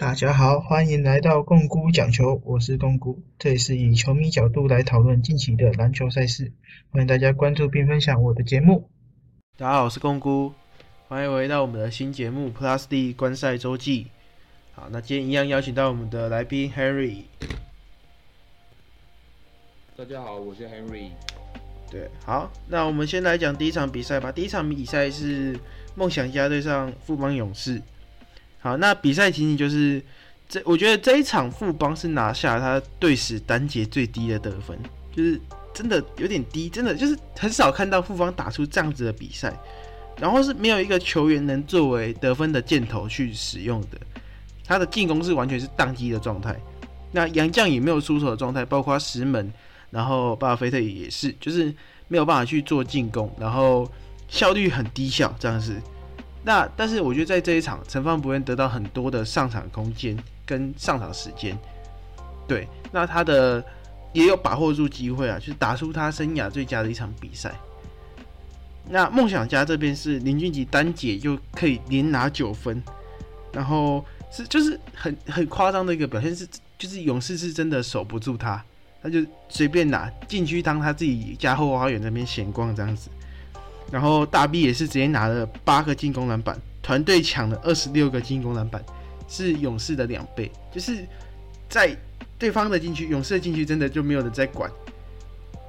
大家好，欢迎来到共姑讲球，我是共姑，这里是以球迷角度来讨论近期的篮球赛事，欢迎大家关注并分享我的节目。大家好，我是共姑，欢迎回到我们的新节目 Plus D 观赛周记。好，那今天一样邀请到我们的来宾 Henry。大家好，我是 Henry。对，好，那我们先来讲第一场比赛吧。第一场比赛是梦想家对上富邦勇士。好，那比赛情景就是这，我觉得这一场富邦是拿下他队史单节最低的得分，就是真的有点低，真的就是很少看到富邦打出这样子的比赛，然后是没有一个球员能作为得分的箭头去使用的，他的进攻是完全是宕机的状态。那杨将也没有出手的状态，包括石门。然后巴尔菲特也是，就是没有办法去做进攻，然后效率很低效这样子。那但是我觉得在这一场，陈方不愿得到很多的上场空间跟上场时间。对，那他的也有把握住机会啊，就是打出他生涯最佳的一场比赛。那梦想家这边是林俊杰单节就可以连拿九分，然后是就是很很夸张的一个表现，是就是勇士是真的守不住他。他就随便拿禁区当他自己家后花园那边闲逛这样子，然后大 B 也是直接拿了八个进攻篮板，团队抢了二十六个进攻篮板，是勇士的两倍。就是在对方的禁区，勇士的禁区真的就没有人在管，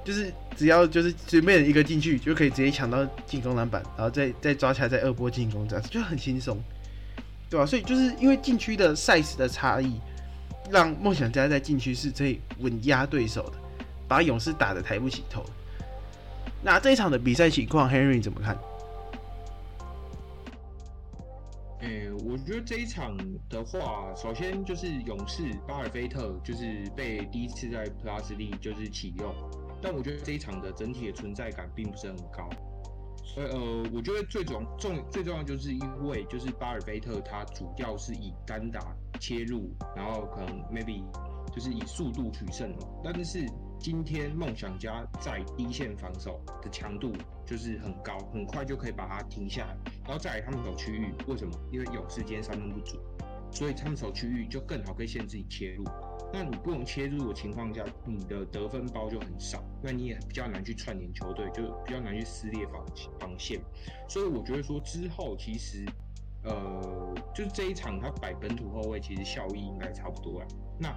就是只要就是随便一个进去就可以直接抢到进攻篮板，然后再再抓起来再二波进攻这样子就很轻松，对吧？所以就是因为禁区的 size 的差异。让梦想家在禁区是可以稳压对手的，把勇士打得抬不起头。那这一场的比赛情况，Henry 怎么看？诶，我觉得这一场的话，首先就是勇士巴尔菲特就是被第一次在 Plus 里就是启用，但我觉得这一场的整体的存在感并不是很高。所以呃，我觉得最重重最重要就是因为就是巴尔菲特他主要是以单打切入，然后可能 maybe 就是以速度取胜嘛。但是今天梦想家在一线防守的强度就是很高，很快就可以把它停下来。然后再来他们守区域，为什么？因为有时间三分不足，所以他们守区域就更好可以限制你切入。那你不能切入的情况下，你的得分包就很少，那你也比较难去串联球队，就比较难去撕裂防防线。所以我觉得说之后其实，呃，就是这一场他摆本土后卫，其实效益应该差不多了。那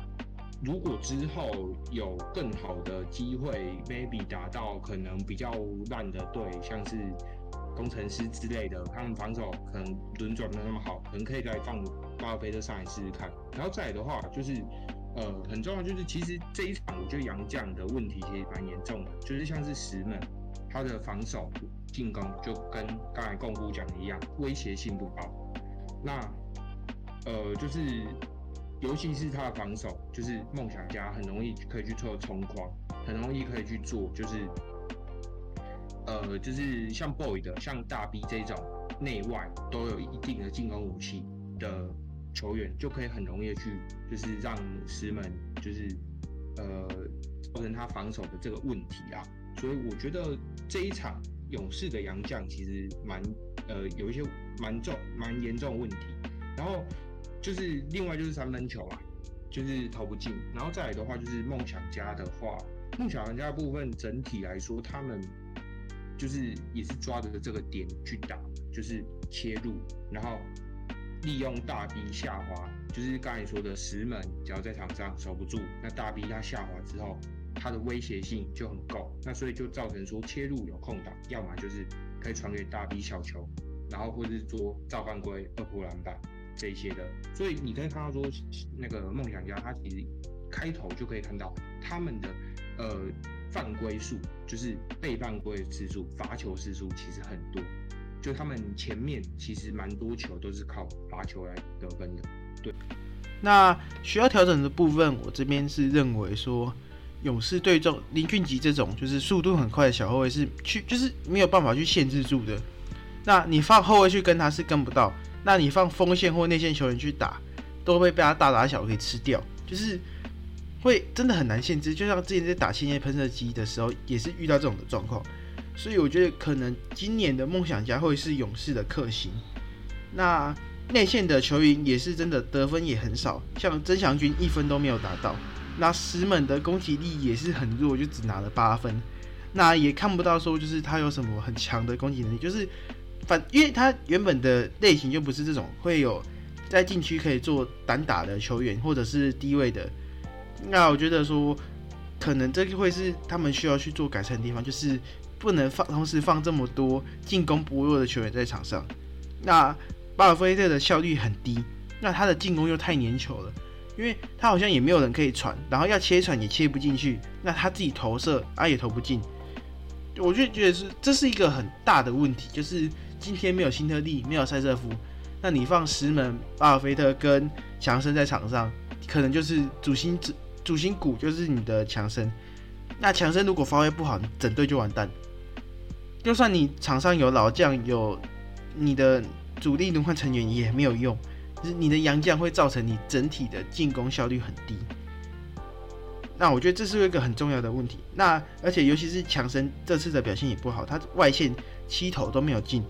如果之后有更好的机会，maybe 打到可能比较烂的队，像是工程师之类的，他们防守可能轮转没那么好，可能可以再放巴尔菲特上来试试看。然后再来的话就是。呃，很重要就是，其实这一场我觉得杨将的问题其实蛮严重的，就是像是石门，他的防守进攻就跟刚才共姑讲的一样，威胁性不高。那呃，就是尤其是他的防守，就是梦想家很容易可以去做冲框，很容易可以去做，就是呃，就是像 boy 的，像大 B 这种内外都有一定的进攻武器的。球员就可以很容易去，就是让石门就是呃造成他防守的这个问题啊，所以我觉得这一场勇士的洋将其实蛮呃有一些蛮重蛮严重的问题，然后就是另外就是三分球啊，就是投不进，然后再来的话就是梦想家的话，梦想家部分整体来说他们就是也是抓着这个点去打，就是切入，然后。利用大 B 下滑，就是刚才说的石门，只要在场上守不住，那大 B 它下滑之后，它的威胁性就很够，那所以就造成说切入有空档，要么就是可以传给大 B 小球，然后或者是做造犯规、二波篮板这些的。所以你可以看到说，那个梦想家他其实开头就可以看到他们的呃犯规数，就是被犯规次数、罚球次数其实很多。就他们前面其实蛮多球都是靠罚球来得分的，对。那需要调整的部分，我这边是认为说，勇士对中林俊杰这种就是速度很快的小后卫是去就是没有办法去限制住的。那你放后卫去跟他是跟不到，那你放锋线或内线球员去打，都会被他大打小给吃掉，就是会真的很难限制。就像之前在打千叶喷射机的时候，也是遇到这种的状况。所以我觉得可能今年的梦想家会是勇士的克星。那内线的球员也是真的得分也很少，像曾祥军一分都没有达到。那石门的攻击力也是很弱，就只拿了八分。那也看不到说就是他有什么很强的攻击能力，就是反因为他原本的类型就不是这种会有在禁区可以做单打的球员，或者是低位的。那我觉得说，可能这个会是他们需要去做改善的地方，就是不能放同时放这么多进攻薄弱的球员在场上。那巴尔菲特的效率很低，那他的进攻又太粘球了。因为他好像也没有人可以传，然后要切传也切不进去，那他自己投射啊也投不进，我就觉得是这是一个很大的问题，就是今天没有辛特利，没有塞瑟夫，那你放石门、巴尔菲特跟强森在场上，可能就是主心主主心骨就是你的强森，那强森如果发挥不好，整队就完蛋。就算你场上有老将，有你的主力轮换成员也没有用。你的洋将会造成你整体的进攻效率很低，那我觉得这是一个很重要的问题。那而且尤其是强森这次的表现也不好，他外线七投都没有进，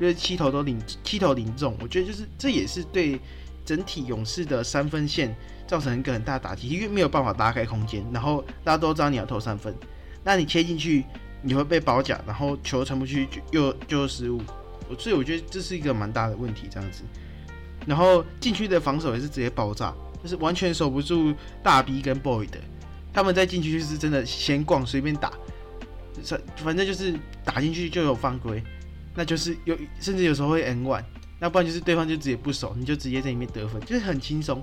就是七投都零七投零中。我觉得就是这也是对整体勇士的三分线造成一个很大打击，因为没有办法拉开空间。然后大家都知道你要投三分，那你切进去你会被包夹，然后球传不去就又就失误。所以我觉得这是一个蛮大的问题，这样子。然后禁区的防守也是直接爆炸，就是完全守不住大 B 跟 Boy 的。他们在禁区就是真的闲逛随便打，反正就是打进去就有犯规，那就是有甚至有时候会 N one，那不然就是对方就直接不守，你就直接在里面得分，就是很轻松。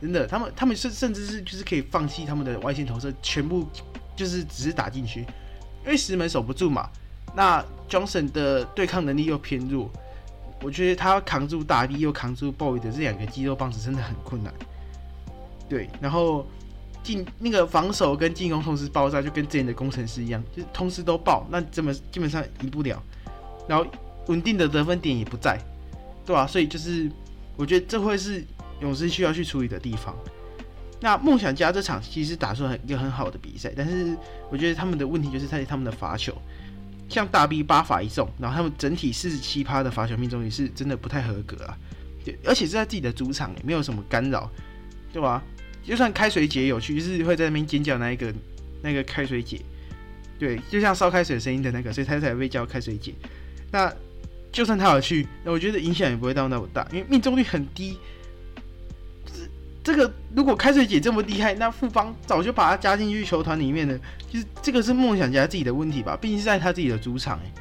真的，他们他们甚甚至是就是可以放弃他们的外线投射，全部就是只是打进去，因为石门守不住嘛。那 Johnson 的对抗能力又偏弱。我觉得他扛住大 B 又扛住 Boy 的这两个肌肉棒子真的很困难。对，然后进那个防守跟进攻同时爆炸，就跟之前的工程师一样，就同时都爆，那怎么基本上赢不了。然后稳定的得分点也不在，对吧？所以就是我觉得这会是勇士需要去处理的地方。那梦想家这场其实打出很一个很好的比赛，但是我觉得他们的问题就是在于他们的罚球。像大 B 八罚一中，然后他们整体四十七趴的罚球命中率是真的不太合格啊，对，而且是在自己的主场，也没有什么干扰，对吧？就算开水姐有去，就是会在那边尖叫那一个那个开水姐，对，就像烧开水声音的那个，所以他才被叫开水姐。那就算他有去，那我觉得影响也不会到那么大，因为命中率很低。这这个如果开水姐这么厉害，那富邦早就把他加进去球团里面了。其实这个是梦想家自己的问题吧，毕竟是在他自己的主场，哎，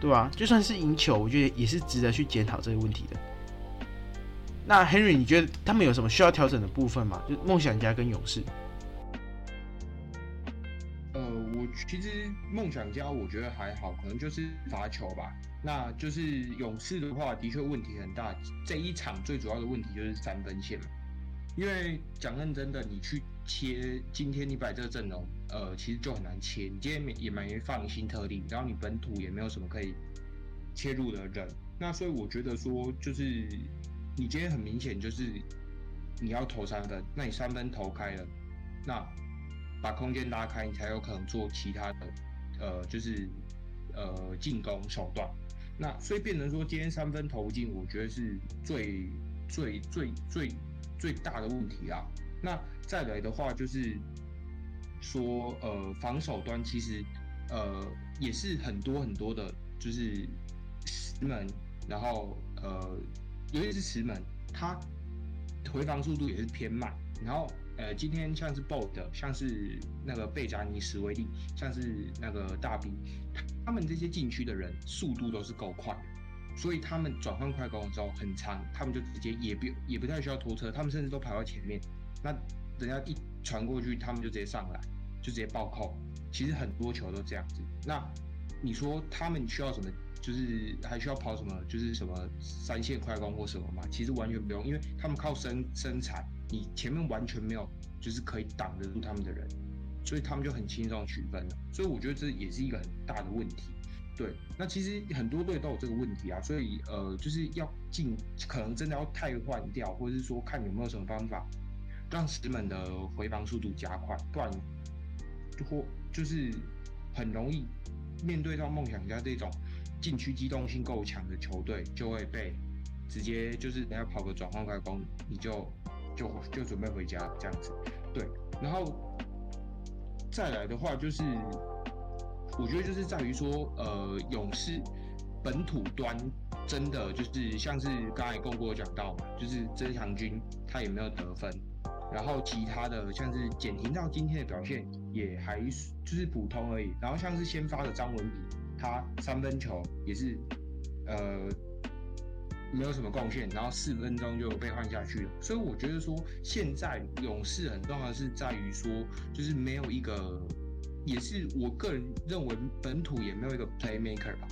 对吧？就算是赢球，我觉得也是值得去检讨这个问题的。那 Henry，你觉得他们有什么需要调整的部分吗？就梦想家跟勇士。呃，我其实梦想家我觉得还好，可能就是罚球吧。那就是勇士的话，的确问题很大。这一场最主要的问题就是三分线。因为讲认真的，你去切今天你摆这个阵容，呃，其实就很难切。你今天也蛮放心特例，然后你本土也没有什么可以切入的人，那所以我觉得说，就是你今天很明显就是你要投三分，那你三分投开了，那把空间拉开，你才有可能做其他的，呃，就是呃进攻手段。那所以变成说，今天三分投不进，我觉得是最最最最。最大的问题啊，那再来的话就是说，呃，防守端其实呃也是很多很多的，就是石门，然后呃，尤其是石门，他回防速度也是偏慢。然后呃，今天像是 Bold，像是那个贝扎尼史威利，像是那个大 B，他们这些禁区的人速度都是够快。所以他们转换快攻的时候很长，他们就直接也不也不太需要拖车，他们甚至都排到前面。那人家一传过去，他们就直接上来，就直接暴扣。其实很多球都这样子。那你说他们需要什么？就是还需要跑什么？就是什么三线快攻或什么吗？其实完全不用，因为他们靠身身材，你前面完全没有就是可以挡得住他们的人，所以他们就很轻松取分了。所以我觉得这也是一个很大的问题。对，那其实很多队都有这个问题啊，所以呃，就是要进，可能真的要汰换掉，或者是说看有没有什么方法让石门的回防速度加快，不然或就是很容易面对到梦想家这种禁区机动性够强的球队，就会被直接就是人家跑个转换快攻，你就就就准备回家。这样子。对，然后再来的话就是，我觉得就是在于说，呃，勇士本土端真的就是像是刚才共过讲到嘛，就是曾祥军他也没有得分，然后其他的像是简廷到今天的表现也还就是普通而已，然后像是先发的张文比，他三分球也是呃。没有什么贡献，然后四分钟就被换下去了。所以我觉得说，现在勇士很重要是在于说，就是没有一个，也是我个人认为本土也没有一个 playmaker 吧。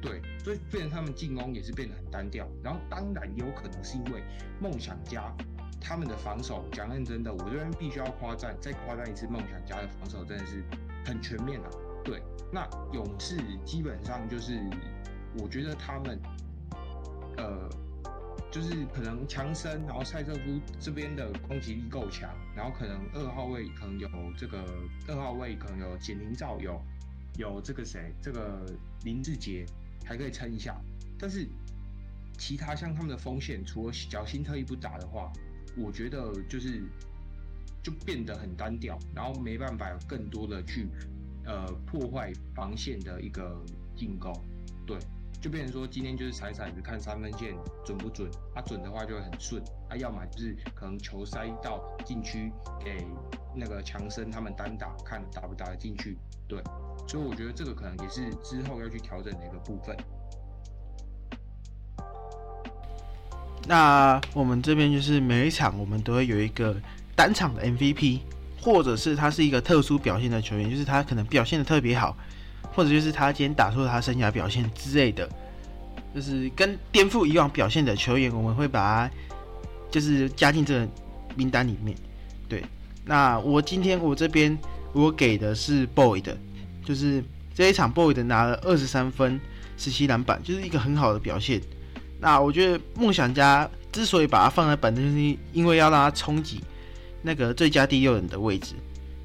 对，所以变成他们进攻也是变得很单调。然后当然也有可能是因为梦想家他们的防守，讲认真的，我这边必须要夸赞，再夸赞一次，梦想家的防守真的是很全面啊。对，那勇士基本上就是，我觉得他们。呃，就是可能强森，然后塞瑟夫这边的攻击力够强，然后可能二号位可能有这个二号位可能有简宁照，有有这个谁，这个林志杰还可以撑一下。但是其他像他们的锋线，除了小新特意不打的话，我觉得就是就变得很单调，然后没办法有更多的去呃破坏防线的一个进攻，对。就变成说，今天就是踩踩子看三分线准不准，它准的话就会很顺，它要么就是可能球塞到禁区给那个强森他们单打，看打不打得进去。对，所以我觉得这个可能也是之后要去调整的一个部分。那我们这边就是每一场我们都会有一个单场的 MVP，或者是他是一个特殊表现的球员，就是他可能表现的特别好。或者就是他今天打出了他生涯表现之类的，就是跟颠覆以往表现的球员，我们会把他就是加进这个名单里面。对，那我今天我这边我给的是 Boy 的，就是这一场 Boy 的拿了二十三分、十七篮板，就是一个很好的表现。那我觉得梦想家之所以把他放在板凳，就是因为要让他冲击那个最佳第六人的位置。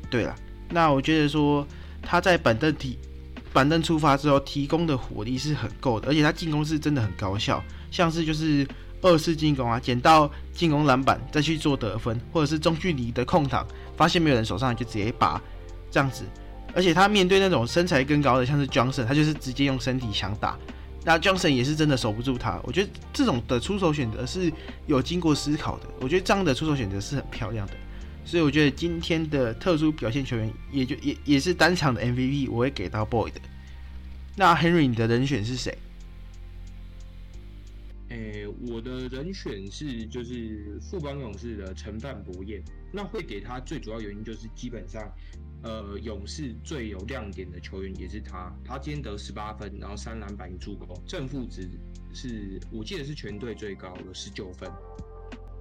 对了，那我觉得说他在板凳体。板凳出发之后，提供的火力是很够的，而且他进攻是真的很高效，像是就是二次进攻啊，捡到进攻篮板再去做得分，或者是中距离的空档，发现没有人手上就直接拔这样子。而且他面对那种身材更高的，像是 Johnson，他就是直接用身体强打，那 Johnson 也是真的守不住他。我觉得这种的出手选择是有经过思考的，我觉得这样的出手选择是很漂亮的。所以我觉得今天的特殊表现球员，也就也也是单场的 MVP，我会给到 Boy 的。那 Henry，你的人选是谁？诶，我的人选是就是富邦勇士的陈范博彦。那会给他最主要原因就是基本上，呃，勇士最有亮点的球员也是他。他今天得十八分，然后三篮板一助攻，正负值是我记得是全队最高，有十九分。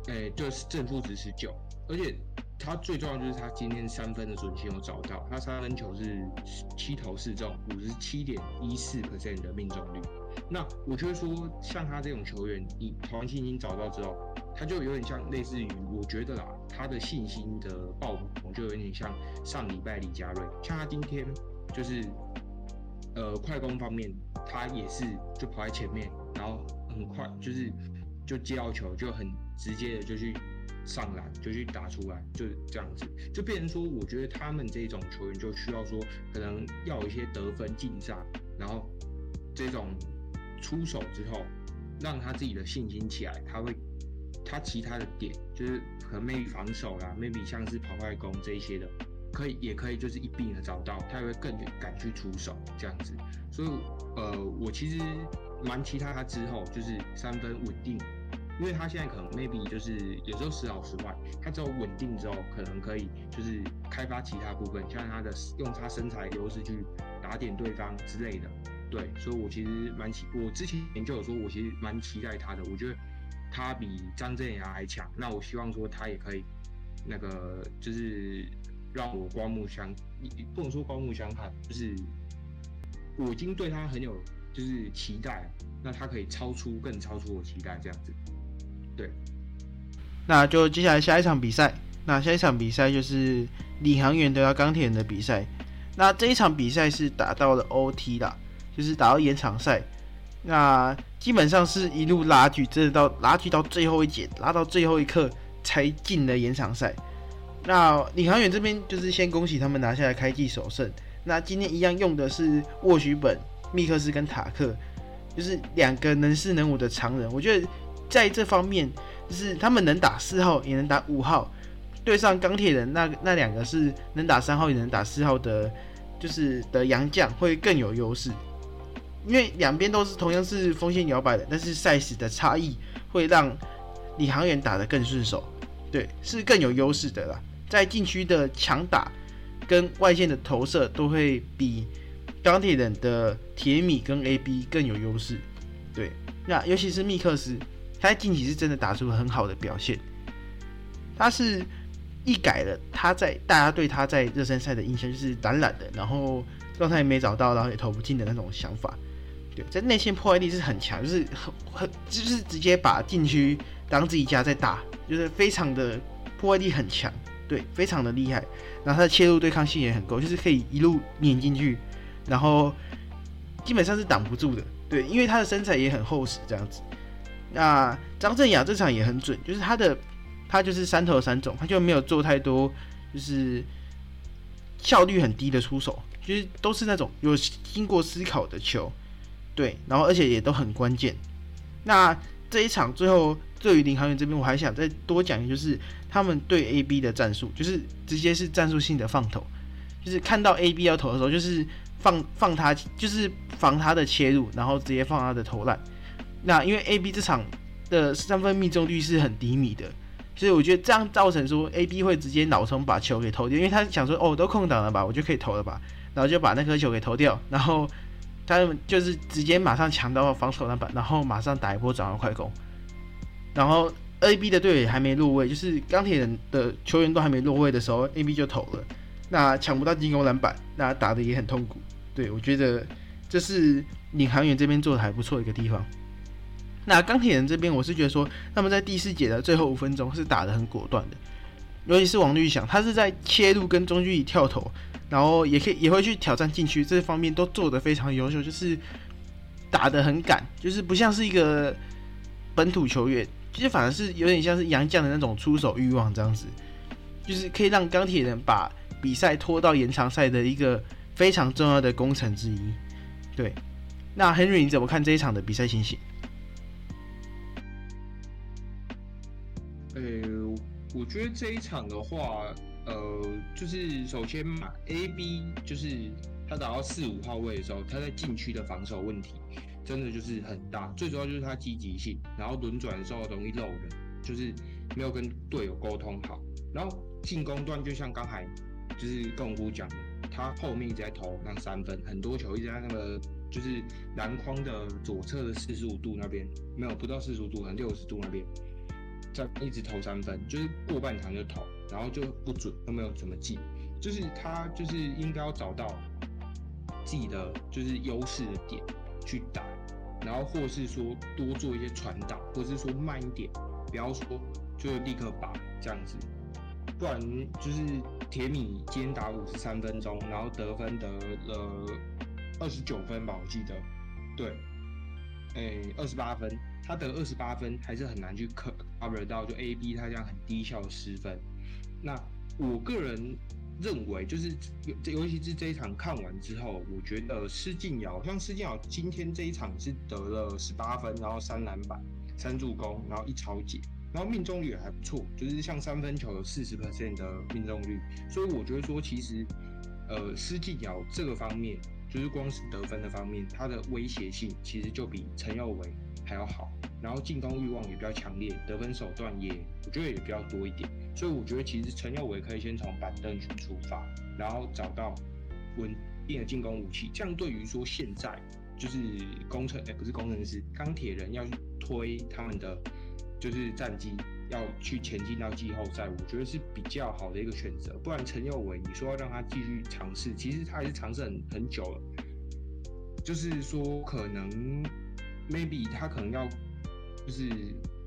诶，就是正负值十九，而且。他最重要就是他今天三分的准心有找到，他三分球是七投四中，五十七点一四 percent 的命中率。那我觉得说，像他这种球员，你团信心找到之后，他就有点像类似于，我觉得啦，他的信心的爆棚就有点像上礼拜李佳瑞，像他今天就是，呃，快攻方面他也是就跑在前面，然后很快就是就接到球就很直接的就去。上篮就去打出来，就这样子，就变成说，我觉得他们这种球员就需要说，可能要有一些得分进账，然后这种出手之后，让他自己的信心起来，他会，他其他的点就是可能 maybe 防守啦，maybe 像是跑快攻这一些的，可以也可以就是一并的找到，他也会更敢去出手这样子，所以呃，我其实蛮期待他之后就是三分稳定。因为他现在可能 maybe 就是有时候时好时坏，他只有稳定之后，可能可以就是开发其他部分，像他的用他身材优势去打点对方之类的。对，所以我其实蛮期，我之前研究有说，我其实蛮期待他的。我觉得他比张镇雅还强，那我希望说他也可以那个就是让我刮目相，不能说刮目相看，就是我已经对他很有就是期待，那他可以超出更超出我期待这样子。对，那就接下来下一场比赛。那下一场比赛就是领航员对到钢铁人的比赛。那这一场比赛是打到了 OT 啦，就是打到延长赛。那基本上是一路拉锯，真的到拉锯到最后一节，拉到最后一刻才进了延长赛。那领航员这边就是先恭喜他们拿下来开季首胜。那今天一样用的是沃许本、密克斯跟塔克，就是两个能四能五的常人。我觉得在这方面，就是他们能打四号也能打五号，对上钢铁人那那两个是能打三号也能打四号的，就是的洋将会更有优势。因为两边都是同样是锋线摇摆的，但是赛事的差异会让李航员打得更顺手，对，是更有优势的啦。在禁区的强打跟外线的投射都会比钢铁人的铁米跟 AB 更有优势，对。那尤其是密克斯，他在近期是真的打出很好的表现，他是一改了他在大家对他在热身赛的印象，就是懒懒的，然后状态没找到，然后也投不进的那种想法。对，在内线破坏力是很强，就是很很就是直接把禁区当自己家在打，就是非常的破坏力很强，对，非常的厉害。然后他的切入对抗性也很够，就是可以一路碾进去，然后基本上是挡不住的。对，因为他的身材也很厚实，这样子。那张镇雅这场也很准，就是他的他就是三投三中，他就没有做太多，就是效率很低的出手，就是都是那种有经过思考的球。对，然后而且也都很关键。那这一场最后对于领航员这边，我还想再多讲，就是他们对 A B 的战术，就是直接是战术性的放投，就是看到 A B 要投的时候，就是放放他，就是防他的切入，然后直接放他的投篮。那因为 A B 这场的三分命中率是很低迷的，所以我觉得这样造成说 A B 会直接脑冲把球给投掉，因为他想说哦，都空档了吧，我就可以投了吧，然后就把那颗球给投掉，然后。他就是直接马上抢到防守篮板，然后马上打一波转换快攻，然后 A B 的队友还没落位，就是钢铁人的球员都还没落位的时候，A B 就投了，那抢不到进攻篮板，那打的也很痛苦。对我觉得这是领航员这边做的还不错的一个地方。那钢铁人这边，我是觉得说他们在第四节的最后五分钟是打的很果断的，尤其是王绿翔，他是在切入跟中距离跳投。然后也可以也会去挑战禁区，这方面都做得非常优秀，就是打得很赶，就是不像是一个本土球员，其实反而是有点像是杨绛的那种出手欲望这样子，就是可以让钢铁人把比赛拖到延长赛的一个非常重要的工程之一。对，那 Henry 你怎么看这一场的比赛情形？我觉得这一场的话。呃，就是首先嘛，A B 就是他打到四五号位的时候，他在禁区的防守问题真的就是很大。最主要就是他积极性，然后轮转的时候容易漏人，就是没有跟队友沟通好。然后进攻端就像刚才就是跟我讲的，他后面一直在投那三分，很多球一直在那个就是篮筐的左侧的四十五度那边，没有不到四十五度，可能六十度那边。在一直投三分，就是过半场就投，然后就不准，都没有怎么进。就是他就是应该要找到自己的就是优势的点去打，然后或是说多做一些传导，或是说慢一点，不要说就立刻拔这样子，不然就是铁米今天打五十三分钟，然后得分得了二十九分吧，我记得，对，哎，二十八分。他得二十八分，还是很难去 cover 到就 A B 他这样很低效的失分。那我个人认为，就是尤尤其是这一场看完之后，我觉得施晋尧像施晋尧今天这一场是得了十八分，然后三篮板、三助攻，然后一超解，然后命中率也还不错，就是像三分球有四十 percent 的命中率。所以我觉得说，其实呃施晋尧这个方面，就是光是得分的方面，他的威胁性其实就比陈耀伟。还要好，然后进攻欲望也比较强烈，得分手段也我觉得也比较多一点，所以我觉得其实陈佑伟可以先从板凳去出发，然后找到稳定的进攻武器，这样对于说现在就是工程哎不是工程师钢铁人要去推他们的就是战机要去前进到季后赛，我觉得是比较好的一个选择。不然陈佑伟你说要让他继续尝试，其实他还是尝试很很久了，就是说可能。Maybe 他可能要就是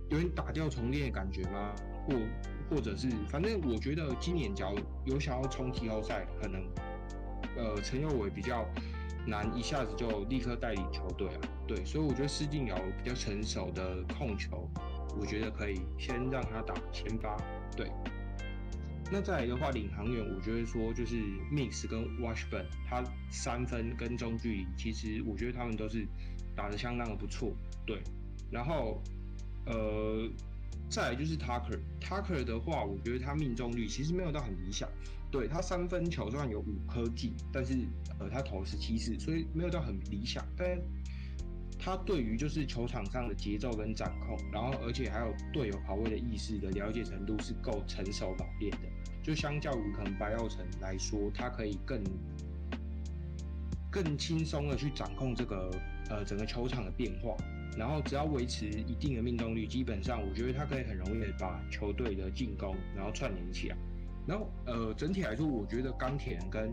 有点打掉重练的感觉吗？或或者是反正我觉得今年只要有想要冲季后赛，可能呃陈佑伟比较难一下子就立刻带领球队啊。对，所以我觉得施晋尧比较成熟的控球，我觉得可以先让他打先发。对。那再来的话，领航员，我觉得说就是 Mix 跟 Washburn，他三分跟中距离，其实我觉得他们都是打得相当的不错。对，然后呃，再来就是 Tucker，Tucker 的话，我觉得他命中率其实没有到很理想。对他三分球虽然有五颗进，但是呃他投十七次，所以没有到很理想。但他对于就是球场上的节奏跟掌控，然后而且还有队友跑位的意识的了解程度是够成熟老练的。就相较于可能白耀城来说，他可以更更轻松的去掌控这个呃整个球场的变化，然后只要维持一定的命中率，基本上我觉得他可以很容易的把球队的进攻然后串联起来。然后呃整体来说，我觉得钢铁人跟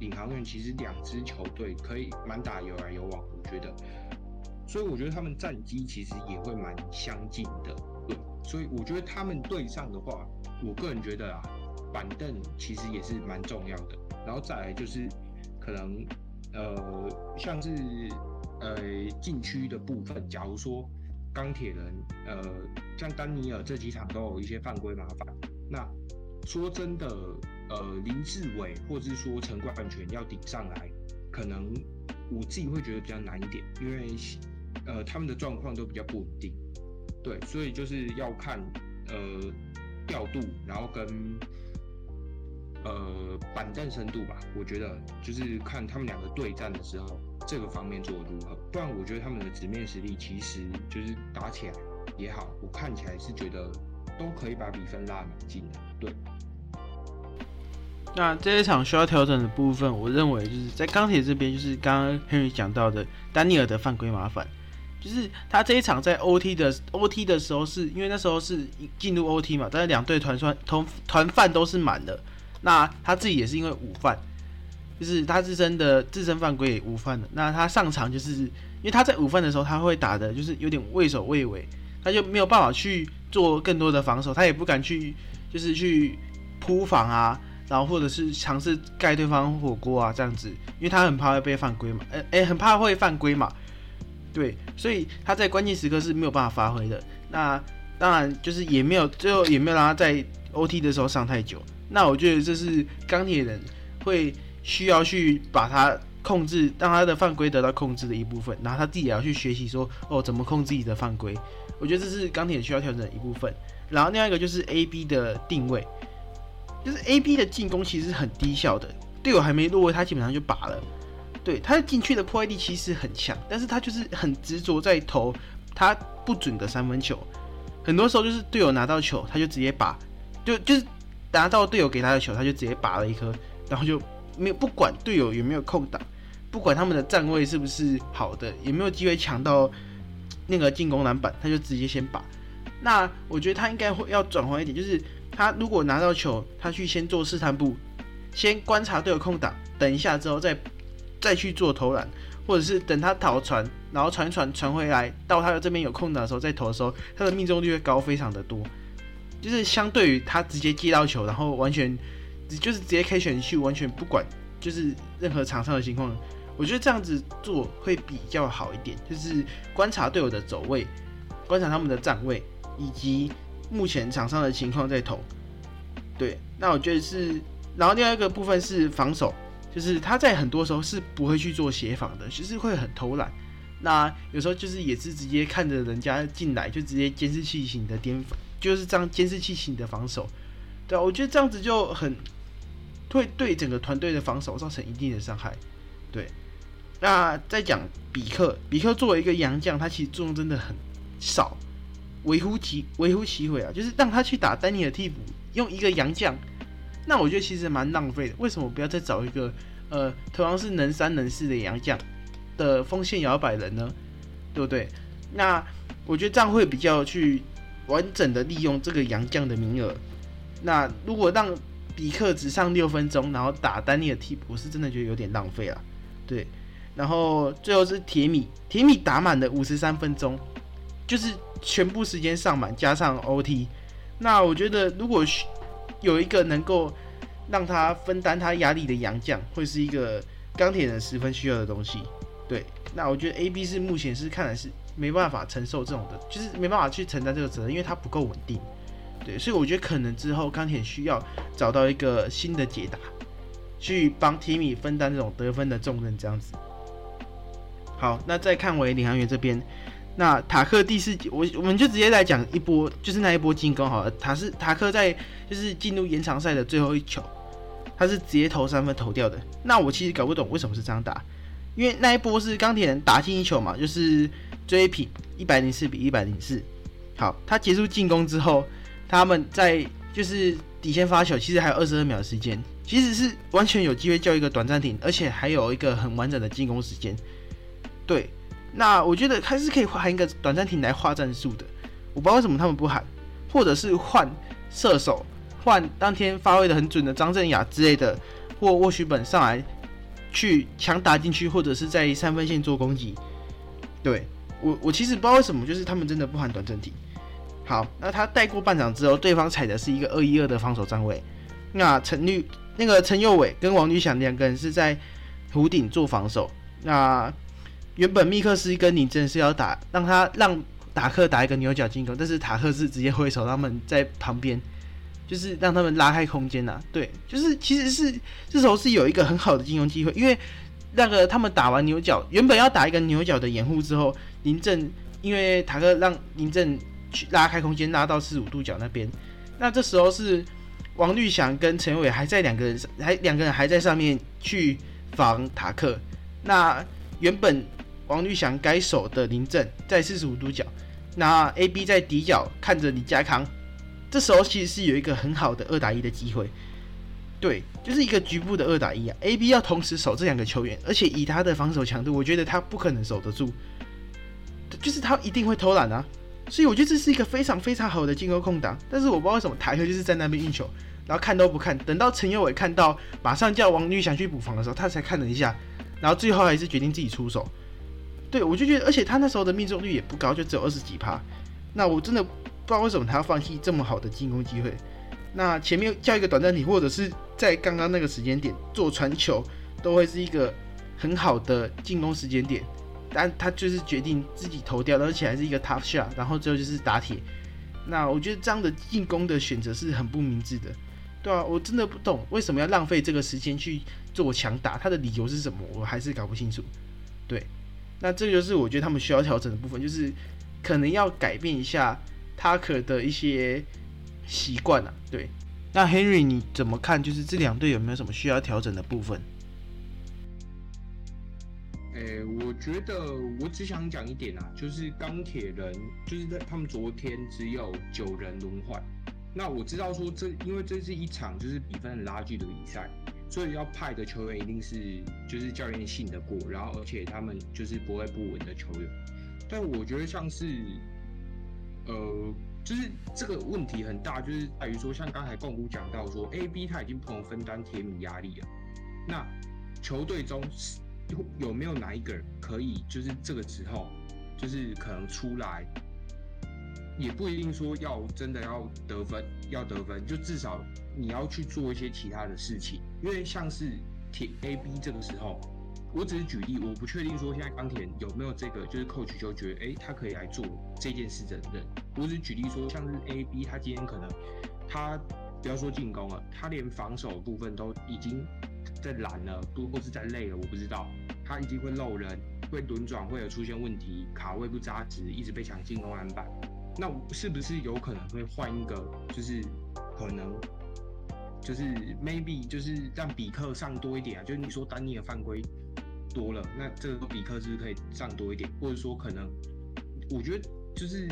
领航员其实两支球队可以蛮打有来有往，我觉得，所以我觉得他们战机其实也会蛮相近的，对，所以我觉得他们对上的话，我个人觉得啊。板凳其实也是蛮重要的，然后再来就是可能呃像是呃禁区的部分，假如说钢铁人呃像丹尼尔这几场都有一些犯规麻烦，那说真的呃林志伟或者是说陈冠全要顶上来，可能我自己会觉得比较难一点，因为呃他们的状况都比较不稳定，对，所以就是要看呃调度，然后跟。呃，板凳深度吧，我觉得就是看他们两个对战的时候，这个方面做的如何。不然，我觉得他们的直面实力其实就是打起来也好，我看起来是觉得都可以把比分拉蛮近的。对。那这一场需要调整的部分，我认为就是在钢铁这边，就是刚刚 Henry 讲到的丹尼尔的犯规麻烦，就是他这一场在 OT 的 OT 的时候，是因为那时候是进入 OT 嘛，但是两队团算同团饭都是满的。那他自己也是因为午饭，就是他自身的自身犯规也午饭的。那他上场就是因为他在午饭的时候他会打的，就是有点畏首畏尾，他就没有办法去做更多的防守，他也不敢去就是去扑防啊，然后或者是尝试盖对方火锅啊这样子，因为他很怕会被犯规嘛，哎哎，很怕会犯规嘛，对，所以他在关键时刻是没有办法发挥的。那当然就是也没有最后也没有让他在 OT 的时候上太久。那我觉得这是钢铁人会需要去把他控制，让他的犯规得到控制的一部分，然后他自己也要去学习说，哦，怎么控制自己的犯规。我觉得这是钢铁需要调整的一部分。然后另外一个就是 A B 的定位，就是 A B 的进攻其实很低效的，队友还没落位，他基本上就拔了。对，他进去的破坏力其实很强，但是他就是很执着在投他不准的三分球，很多时候就是队友拿到球，他就直接拔，就就是。拿到队友给他的球，他就直接拔了一颗，然后就没有不管队友有没有空档，不管他们的站位是不是好的，有没有机会抢到那个进攻篮板，他就直接先拔。那我觉得他应该会要转换一点，就是他如果拿到球，他去先做试探步，先观察队友空档，等一下之后再再去做投篮，或者是等他逃传，然后传传传回来到他的这边有空档的时候再投的时候，他的命中率会高非常的多。就是相对于他直接接到球，然后完全就是直接开选秀，完全不管就是任何场上的情况，我觉得这样子做会比较好一点。就是观察队友的走位，观察他们的站位，以及目前场上的情况再投。对，那我觉得是，然后另外一个部分是防守，就是他在很多时候是不会去做协防的，其实会很偷懒。那有时候就是也是直接看着人家进来，就直接监视器型的颠防。就是这样监视器型的防守，对啊，我觉得这样子就很会对整个团队的防守造成一定的伤害。对，那再讲比克，比克作为一个洋将，他其实作用真的很少，微乎其微乎其微啊。就是让他去打丹尼尔替补，用一个洋将，那我觉得其实蛮浪费的。为什么不要再找一个呃，同样是能三能四的洋将的锋线摇摆人呢？对不对？那我觉得这样会比较去。完整的利用这个洋将的名额，那如果让比克只上六分钟，然后打丹尼尔替补，是真的觉得有点浪费了。对，然后最后是铁米，铁米打满了五十三分钟，就是全部时间上满加上 OT。那我觉得如果有一个能够让他分担他压力的洋将，会是一个钢铁人十分需要的东西。对，那我觉得 A B 是目前是看来是没办法承受这种的，就是没办法去承担这个责任，因为他不够稳定。对，所以我觉得可能之后钢铁需要找到一个新的解答，去帮 Timmy 分担这种得分的重任，这样子。好，那再看回领航员这边，那塔克第四节，我我们就直接来讲一波，就是那一波进攻好了。塔是塔克在就是进入延长赛的最后一球，他是直接投三分投掉的。那我其实搞不懂为什么是这样打。因为那一波是钢铁人打进一球嘛，就是追平一百零四比一百零四。好，他结束进攻之后，他们在就是底线发球，其实还有二十二秒时间，其实是完全有机会叫一个短暂停，而且还有一个很完整的进攻时间。对，那我觉得还是可以喊一个短暂停来画战术的。我不知道为什么他们不喊，或者是换射手，换当天发挥的很准的张镇雅之类的，或沃许本上来。去强打进去，或者是在三分线做攻击。对我，我其实不知道为什么，就是他们真的不喊短暂停。好，那他带过半场之后，对方踩的是一个二一二的防守站位。那陈律那个陈佑伟跟王律翔两个人是在弧顶做防守。那原本密克斯跟宁真是要打，让他让塔克打一个牛角进攻，但是塔克是直接挥手，他们在旁边。就是让他们拉开空间呐，对，就是其实是这时候是有一个很好的进攻机会，因为那个他们打完牛角，原本要打一个牛角的掩护之后，林正因为塔克让林正去拉开空间，拉到四十五度角那边，那这时候是王绿祥跟陈伟还在两个人还两个人还在上面去防塔克，那原本王绿祥该守的林正在四十五度角，那 A B 在底角看着李家康。这时候其实是有一个很好的二打一的机会，对，就是一个局部的二打一啊。A、B 要同时守这两个球员，而且以他的防守强度，我觉得他不可能守得住，就是他一定会偷懒啊。所以我觉得这是一个非常非常好的进攻空档。但是我不知道为什么台球就是在那边运球，然后看都不看，等到陈佑伟看到马上叫王律想去补防的时候，他才看了一下，然后最后还是决定自己出手。对我就觉得，而且他那时候的命中率也不高，就只有二十几趴。那我真的。不知道为什么他要放弃这么好的进攻机会。那前面叫一个短暂体，或者是在刚刚那个时间点做传球，都会是一个很好的进攻时间点。但他就是决定自己投掉，而且还是一个 tough shot，然后最后就是打铁。那我觉得这样的进攻的选择是很不明智的，对啊，我真的不懂为什么要浪费这个时间去做强打，他的理由是什么？我还是搞不清楚。对，那这就是我觉得他们需要调整的部分，就是可能要改变一下。他可的一些习惯啊，对。那 Henry 你怎么看？就是这两队有没有什么需要调整的部分？诶，我觉得我只想讲一点啊，就是钢铁人就是在他们昨天只有九人轮换。那我知道说这因为这是一场就是比分很拉锯的比赛，所以要派的球员一定是就是教练信得过，然后而且他们就是不会不稳的球员。但我觉得像是。呃，就是这个问题很大，就是在于说，像刚才共姑讲到说，A、B 他已经不能分担铁米压力了。那球队中有有没有哪一个人可以，就是这个时候，就是可能出来，也不一定说要真的要得分，要得分，就至少你要去做一些其他的事情，因为像是铁 A、B 这个时候。我只是举例，我不确定说现在钢铁有没有这个，就是 coach 就觉得，哎，他可以来做这件事的人。我只是举例说，像是 A、B，他今天可能他不要说进攻了，他连防守部分都已经在懒了，不或是在累了，我不知道，他已经会漏人，会轮转，会有出现问题，卡位不扎实，一直被抢进攻篮板。那是不是有可能会换一个，就是可能就是 maybe 就是让比克上多一点啊？就是你说丹尼尔犯规。多了，那这个比克是不是可以上多一点？或者说，可能我觉得就是，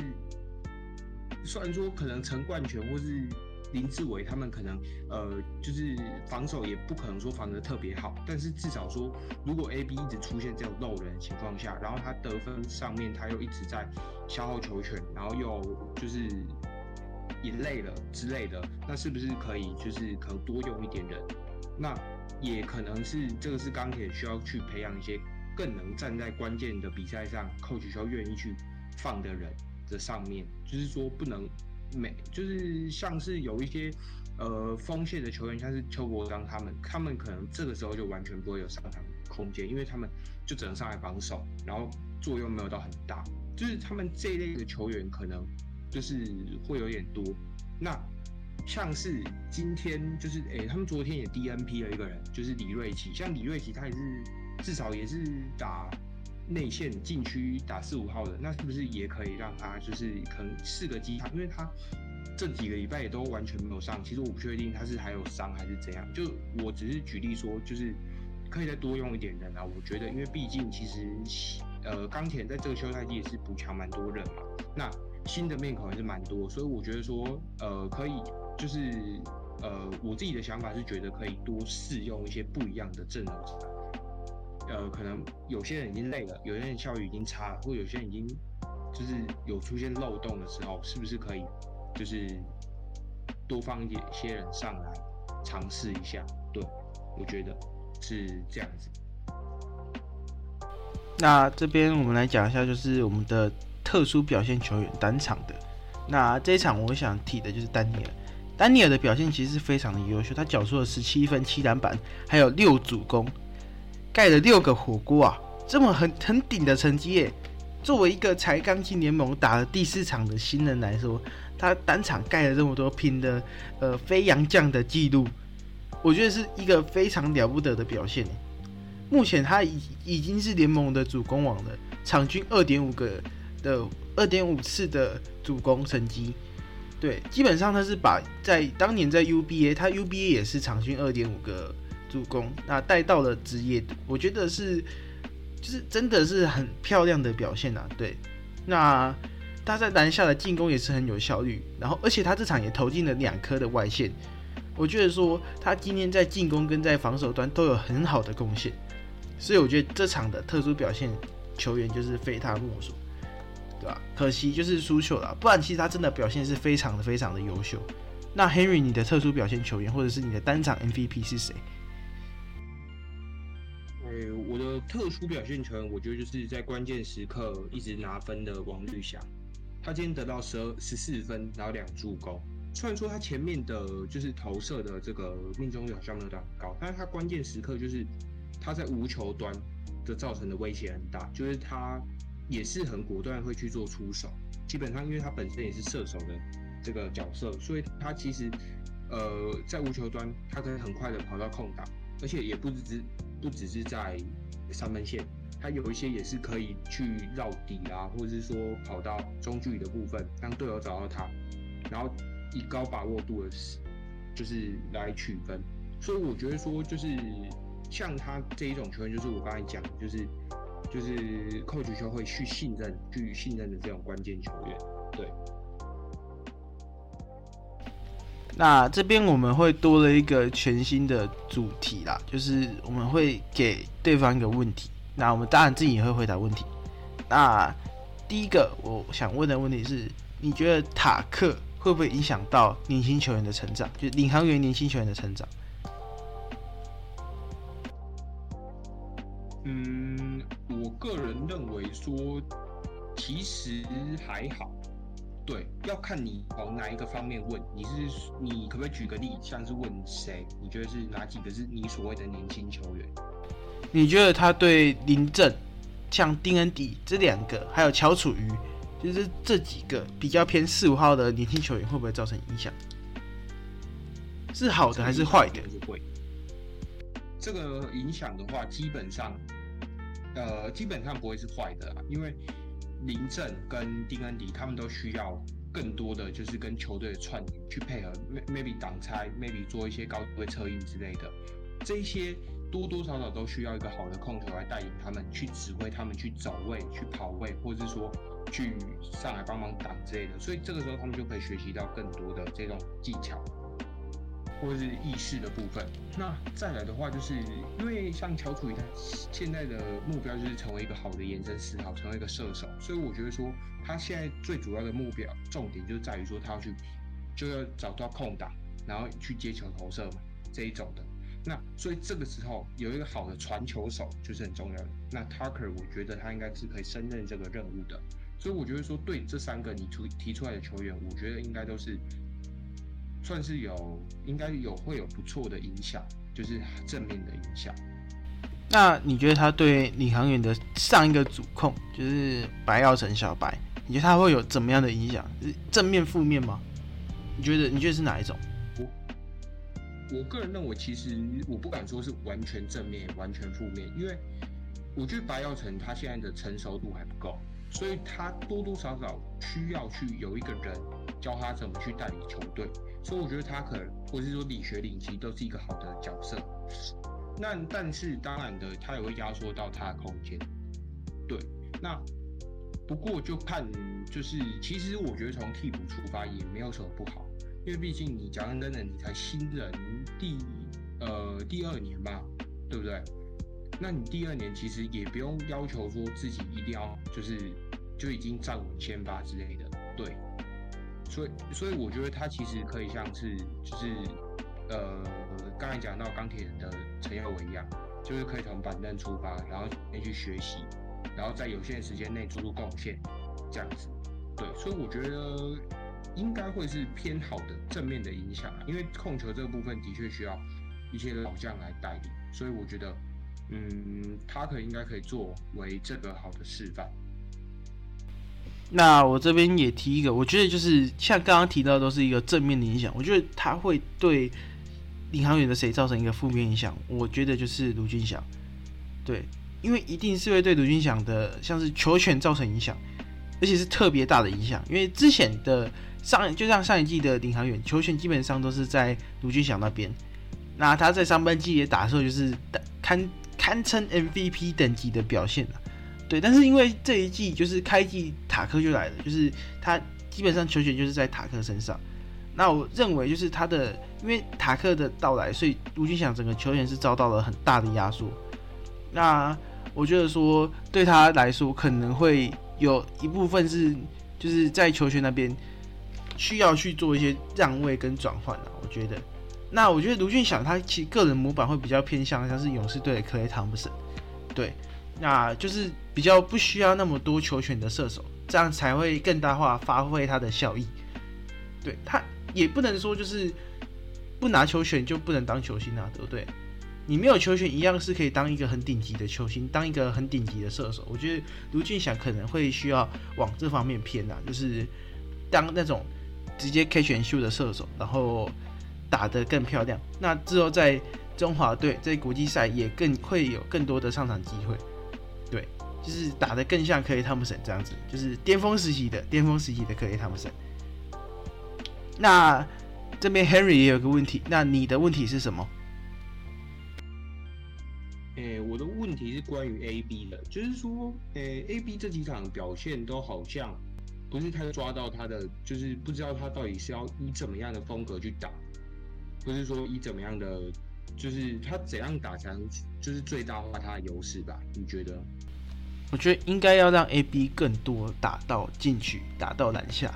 虽然说可能陈冠权或是林志伟他们可能呃，就是防守也不可能说防得特别好，但是至少说，如果 A B 一直出现这种漏人的情况下，然后他得分上面他又一直在消耗球权，然后又就是也累了之类的，那是不是可以就是可能多用一点人？那？也可能是这个是钢铁需要去培养一些更能站在关键的比赛上，coach 需要愿意去放的人的上面，就是说不能每就是像是有一些呃锋线的球员，像是邱国章他们，他们可能这个时候就完全不会有上场空间，因为他们就只能上来防守，然后作用没有到很大。就是他们这一类的球员可能就是会有点多。那像是今天就是诶，他们昨天也 DNP 了一个人，就是李瑞奇。像李瑞奇，他也是至少也是打内线禁区打四五号的，那是不是也可以让他就是可能四个机场？因为他这几个礼拜也都完全没有上，其实我不确定他是还有伤还是怎样。就我只是举例说，就是可以再多用一点人啊。我觉得，因为毕竟其实呃钢铁在这个休赛季也是补强蛮多人嘛，那新的面孔也是蛮多，所以我觉得说呃可以。就是呃，我自己的想法是觉得可以多试用一些不一样的阵容。呃，可能有些人已经累了，有些人效率已经差，或有些人已经就是有出现漏洞的时候，是不是可以就是多放一点些人上来尝试一下？对，我觉得是这样子。那这边我们来讲一下，就是我们的特殊表现球员单场的。那这一场我想提的就是丹尼尔。丹尼尔的表现其实是非常的优秀，他缴出了十七分、七篮板，还有六主攻，盖了六个火锅啊！这么很很顶的成绩耶！作为一个才刚进联盟打了第四场的新人来说，他单场盖了这么多拼的呃飞扬将的记录，我觉得是一个非常了不得的表现。目前他已已经是联盟的主攻王了，场均二点五个的二点五次的主攻成绩。对，基本上他是把在当年在 UBA，他 UBA 也是场均二点五个助攻，那带到了职业，我觉得是就是真的是很漂亮的表现啊。对，那他在篮下的进攻也是很有效率，然后而且他这场也投进了两颗的外线，我觉得说他今天在进攻跟在防守端都有很好的贡献，所以我觉得这场的特殊表现球员就是非他莫属。可惜就是输球了，不然其实他真的表现是非常的非常的优秀。那 Henry，你的特殊表现球员或者是你的单场 MVP 是谁？诶，我的特殊表现球员，我觉得就是在关键时刻一直拿分的王绿翔。他今天得到十二十四分，然后两助攻。虽然说他前面的就是投射的这个命中率好像没有很高，但是他关键时刻就是他在无球端的造成的威胁很大，就是他。也是很果断会去做出手，基本上因为他本身也是射手的这个角色，所以他其实呃在无球端，他可以很快的跑到空档，而且也不只是不只是在三分线，他有一些也是可以去绕底啊，或者是说跑到中距离的部分，让队友找到他，然后以高把握度的就是来取分，所以我觉得说就是像他这一种球员，就是我刚才讲，就是。就是扣球球会去信任、去信任的这种关键球员，对。那这边我们会多了一个全新的主题啦，就是我们会给对方一个问题，那我们当然自己也会回答问题。那第一个我想问的问题是，你觉得塔克会不会影响到年轻球员的成长？就领航员年轻球员的成长？嗯。我个人认为说，其实还好，对，要看你从哪一个方面问。你是你可不可以举个例，像是问谁？你觉得是哪几个是你所谓的年轻球员？你觉得他对林振、像丁恩迪这两个，还有乔楚瑜，就是这几个比较偏四五号的年轻球员，会不会造成影响？是好的还是坏的？会。这个影响的话，基本上。呃，基本上不会是坏的，因为林振跟丁恩迪他们都需要更多的就是跟球队的串联去配合，maybe 挡拆，maybe 做一些高位策应之类的，这些多多少少都需要一个好的控球来带领他们去指挥他们去走位、去跑位，或者是说去上来帮忙挡之类的，所以这个时候他们就可以学习到更多的这种技巧。或者是意识的部分，那再来的话，就是因为像乔楚瑜他现在的目标就是成为一个好的延伸思考，成为一个射手，所以我觉得说他现在最主要的目标重点就在于说他要去就要找到空档，然后去接球投射嘛这一种的。那所以这个时候有一个好的传球手就是很重要的。那 Tucker 我觉得他应该是可以胜任这个任务的，所以我觉得说对这三个你出提出来的球员，我觉得应该都是。算是有，应该有会有不错的影响，就是正面的影响。那你觉得他对领航员的上一个主控就是白耀成小白，你觉得他会有怎么样的影响？是正面、负面吗？你觉得你觉得是哪一种？我个人认为，其实我不敢说是完全正面、完全负面，因为我觉得白耀成他现在的成熟度还不够，所以他多多少少需要去有一个人教他怎么去带领球队。所以我觉得他可能，或是说理学领其实都是一个好的角色。那但是当然的，他也会压缩到他的空间。对，那不过就看，就是其实我觉得从替补出发也没有什么不好，因为毕竟你讲真的，你才新人第呃第二年吧，对不对？那你第二年其实也不用要求说自己一定要就是就已经站稳先发之类的，对。所以所以我觉得他其实可以像是就是呃刚才讲到钢铁人的陈耀文一样，就是可以从板凳出发，然后先去学习，然后在有限的时间内做出贡献，这样子。对，所以我觉得应该会是偏好的正面的影响，因为控球这个部分的确需要一些老将来带领，所以我觉得嗯，他可应该可以作为这个好的示范。那我这边也提一个，我觉得就是像刚刚提到都是一个正面的影响，我觉得他会对领航员的谁造成一个负面影响？我觉得就是卢俊祥，对，因为一定是会对卢俊祥的像是球权造成影响，而且是特别大的影响，因为之前的上就像上一季的领航员球权基本上都是在卢俊祥那边，那他在上半季也打出就是堪堪称 MVP 等级的表现了。对，但是因为这一季就是开季塔克就来了，就是他基本上球权就是在塔克身上。那我认为就是他的，因为塔克的到来，所以卢俊祥整个球权是遭到了很大的压缩。那我觉得说对他来说可能会有一部分是就是在球权那边需要去做一些让位跟转换的。我觉得，那我觉得卢俊祥他其实个人模板会比较偏向像是勇士队的克雷汤普森，对。那就是比较不需要那么多球权的射手，这样才会更大化发挥他的效益。对他也不能说就是不拿球权就不能当球星啊，对不对？你没有球权一样是可以当一个很顶级的球星，当一个很顶级的射手。我觉得卢俊祥可能会需要往这方面偏啊，就是当那种直接 K 选秀的射手，然后打得更漂亮。那之后在中华队在国际赛也更会有更多的上场机会。就是打得更像克雷汤普森这样子，就是巅峰时期的巅峰时期的克雷汤普森。那这边 Henry 也有个问题，那你的问题是什么？诶，我的问题是关于 AB 的，就是说，诶，AB 这几场表现都好像不是太抓到他的，就是不知道他到底是要以怎么样的风格去打，不是说以怎么样的。就是他怎样打才能就是最大化他的优势吧？你觉得？我觉得应该要让 AB 更多打到进去，打到篮下，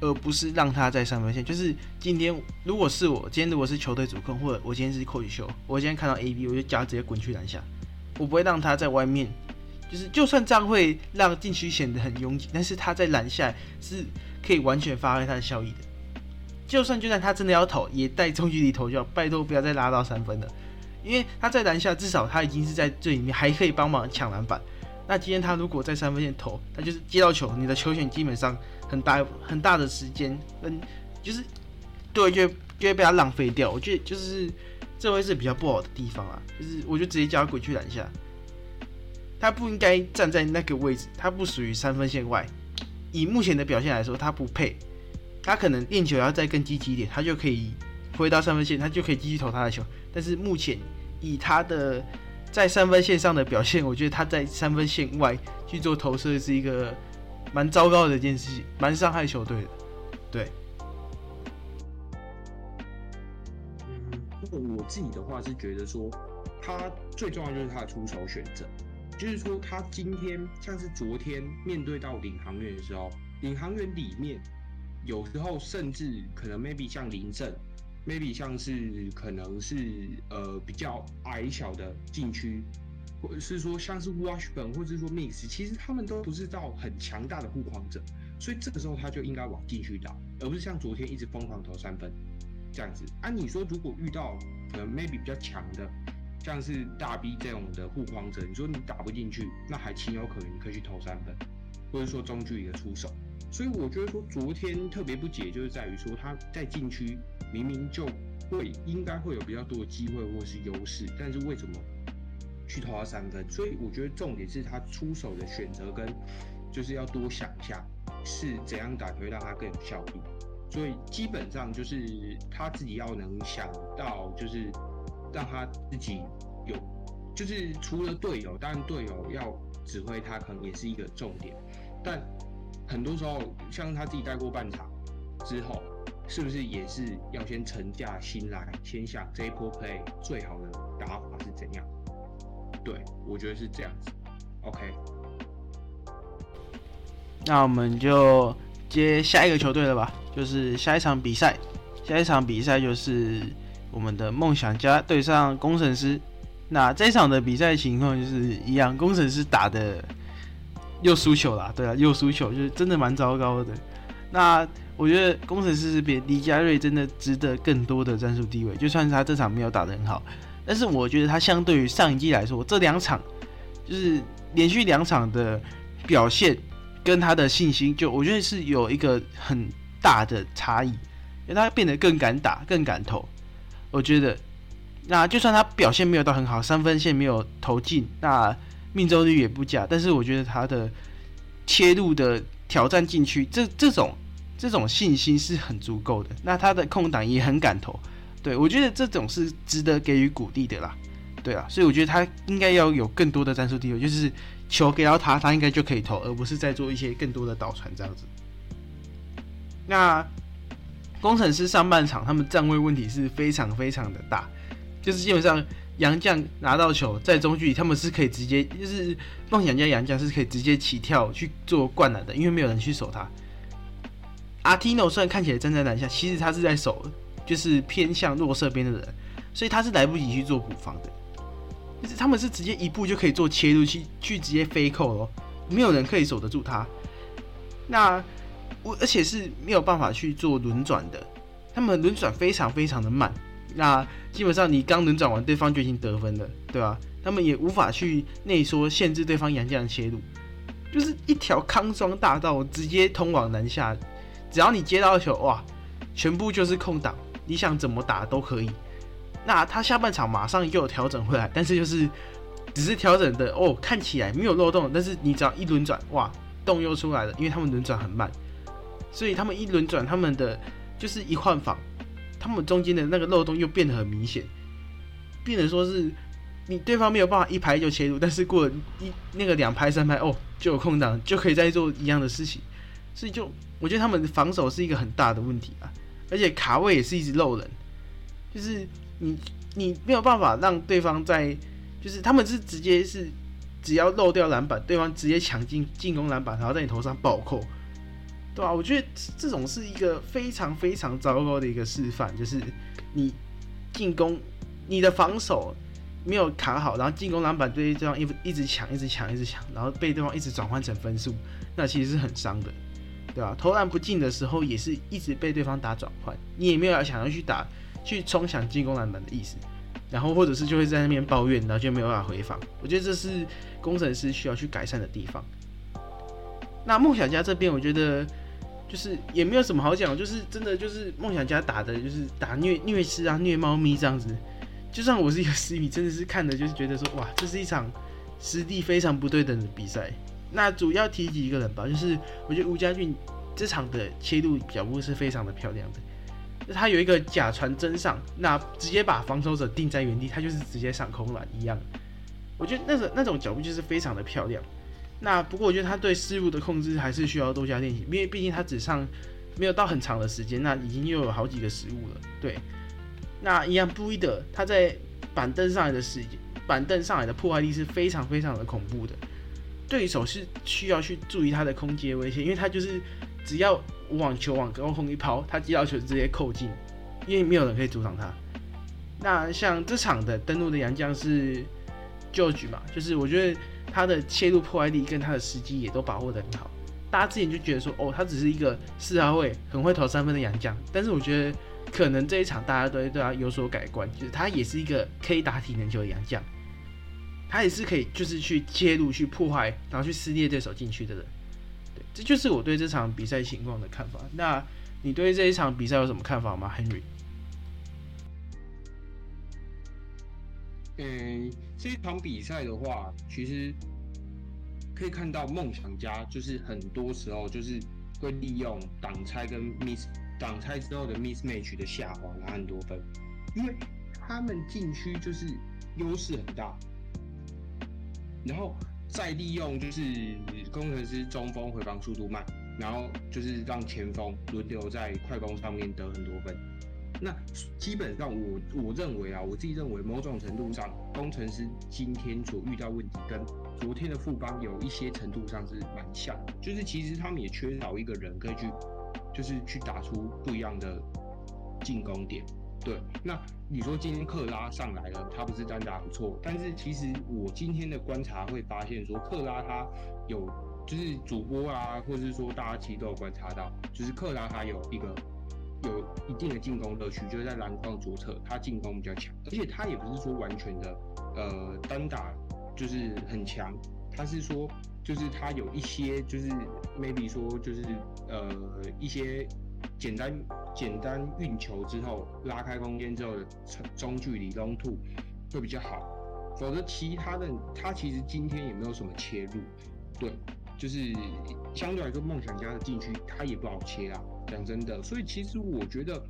而不是让他在三分线。就是今天如果是我，今天如果是球队主控，或者我今天是扣羽秀，我今天看到 AB，我就叫他直接滚去篮下，我不会让他在外面。就是就算这样会让禁区显得很拥挤，但是他在篮下是可以完全发挥他的效益的。就算就算他真的要投，也带中距离投就好，拜托不要再拉到三分了，因为他在篮下至少他已经是在这里面还可以帮忙抢篮板。那今天他如果在三分线投，他就是接到球，你的球权基本上很大很大的时间跟就是对就就会被他浪费掉。我觉得就是这会是比较不好的地方啊，就是我就直接叫他滚去篮下，他不应该站在那个位置，他不属于三分线外。以目前的表现来说，他不配。他可能练球要再更积极一点，他就可以回到三分线，他就可以继续投他的球。但是目前以他的在三分线上的表现，我觉得他在三分线外去做投射是一个蛮糟糕的一件事情，蛮伤害球队的。对。嗯，我自己的话是觉得说，他最重要就是他的出手选择，就是说他今天像是昨天面对到领航员的时候，领航员里面。有时候甚至可能 maybe 像林正，maybe 像是可能是呃比较矮小的禁区，或者是说像是 Washburn 或者是说 Mix，其实他们都不是到很强大的护框者，所以这个时候他就应该往禁区打，而不是像昨天一直疯狂投三分这样子。啊，你说如果遇到可能 maybe 比较强的像是大 B 这种的护框者，你说你打不进去，那还情有可原，你可以去投三分，或者说中距离的出手。所以我觉得说昨天特别不解，就是在于说他在禁区明明就会应该会有比较多的机会或是优势，但是为什么去投他三分？所以我觉得重点是他出手的选择跟就是要多想一下是怎样打会让他更有效率。所以基本上就是他自己要能想到，就是让他自己有，就是除了队友，当然队友要指挥他，可能也是一个重点。但很多时候，像他自己带过半场之后，是不是也是要先沉下心来，先想这一波 play 最好的打法是怎样？对我觉得是这样子。OK，那我们就接下一个球队了吧，就是下一场比赛。下一场比赛就是我们的梦想家对上工程师。那这场的比赛情况就是一样，工程师打的又输球了，对啊，又输球，就是真的蛮糟糕的。那我觉得工程师是比李佳瑞真的值得更多的战术地位，就算是他这场没有打得很好，但是我觉得他相对于上一季来说，这两场就是连续两场的表现跟他的信心，就我觉得是有一个很大的差异，因为他变得更敢打、更敢投。我觉得，那就算他表现没有到很好，三分线没有投进，那命中率也不假，但是我觉得他的切入的挑战禁区，这这种这种信心是很足够的。那他的空档也很敢投，对我觉得这种是值得给予鼓励的啦。对啊，所以我觉得他应该要有更多的战术地位，就是球给到他，他应该就可以投，而不是在做一些更多的导传这样子。那工程师上半场他们站位问题是非常非常的大，就是基本上杨将拿到球在中距离，他们是可以直接，就是梦想家杨将是可以直接起跳去做灌篮的，因为没有人去守他。阿提诺虽然看起来站在篮下，其实他是在守，就是偏向弱侧边的人，所以他是来不及去做补防的。就是他们是直接一步就可以做切入去去直接飞扣咯，没有人可以守得住他。那我而且是没有办法去做轮转的，他们轮转非常非常的慢。那基本上你刚轮转完，对方就已经得分了，对吧？他们也无法去内缩限制对方杨将的切入，就是一条康庄大道直接通往南下，只要你接到球，哇，全部就是空档，你想怎么打都可以。那他下半场马上又有调整回来，但是就是只是调整的哦，看起来没有漏洞，但是你只要一轮转，哇，洞又出来了，因为他们轮转很慢，所以他们一轮转，他们的就是一换防，他们中间的那个漏洞又变得很明显，变得说是你对方没有办法一拍就切入，但是过了一那个两拍三拍哦，就有空档，就可以再做一样的事情，所以就我觉得他们防守是一个很大的问题啊，而且卡位也是一直漏人，就是你你没有办法让对方在，就是他们是直接是只要漏掉篮板，对方直接抢进进攻篮板，然后在你头上暴扣，对吧、我觉得这种是一个非常非常糟糕的一个示范，就是你进攻你的防守没有卡好，然后进攻篮板对对方一一直抢，一直抢，一直抢，然后被对方一直转换成分数，那其实是很伤的，对吧、投篮不进的时候也是一直被对方打转换，你也没有想要去打去冲抢进攻篮板的意思，然后或者是就会在那边抱怨，然后就没有办法回防。我觉得这是工程师需要去改善的地方。那梦想家这边，我觉得就是也没有什么好讲，就是真的就是梦想家打的就是打虐虐尸啊、虐猫咪这样子。就算我是一个 私迷，真的是看的就是觉得说，哇，这是一场实力非常不对等的比赛。那主要提几个人吧，就是我觉得吴家俊这场的切入脚步是非常的漂亮的。他有一个假传真上，那直接把防守者定在原地，他就是直接上空篮一样。我觉得那种那种脚步就是非常的漂亮。那不过我觉得他对失误的控制还是需要多加练习，因为毕竟他只上没有到很长的时间，那已经又有好几个失误了。对，那一样布伊德他在板凳上来的时间，板凳上来的破坏力是非常非常的恐怖的。对手是需要去注意他的空接威胁，因为他就是只要网球往高空一抛，他接到球直接扣进，因为没有人可以阻挡他。那像这场的登陆的洋将是 George 嘛，就是我觉得他的切入破坏力跟他的时机也都把握得很好。大家之前就觉得说，哦，他只是一个四号位，很会投三分的洋将，但是我觉得可能这一场大家都对他有所改观，就是他也是一个可以打体能球的洋将，他也是可以就是去切入去破坏，然后去撕裂对手禁区的人。对，这就是我对这场比赛情况的看法。那你对这一场比赛有什么看法吗，Henry？嗯，这一场比赛的话，其实可以看到梦想家就是很多时候就是会利用挡拆跟 miss 挡拆之后的 miss match 的下滑拿很多分，因为他们禁区就是优势很大，然后再利用就是工程师中锋回防速度慢，然后就是让前锋轮流在快攻上面得很多分。那基本上我我认为啊，我自己认为某种程度上，工程师今天所遇到问题跟昨天的富邦有一些程度上是蛮像，就是其实他们也缺少一个人可以去，就是去打出不一样的进攻点。对，那你说今天克拉上来了，他不是单打不错，但是其实我今天的观察会发现说，克拉他有就是主播啊，或者是说大家其实都有观察到，就是克拉他有一个。有一定的进攻乐趣，就是在篮筐左侧，他进攻比较强，而且他也不是说完全的呃单打就是很强，他是说就是他有一些就是 maybe 说就是呃一些简单简单运球之后拉开空间之后的中距离 long two 会比较好，否则其他的他其实今天也没有什么切入，对，就是相对来说梦想家的禁区他也不好切啊。讲真的，所以其实我觉得，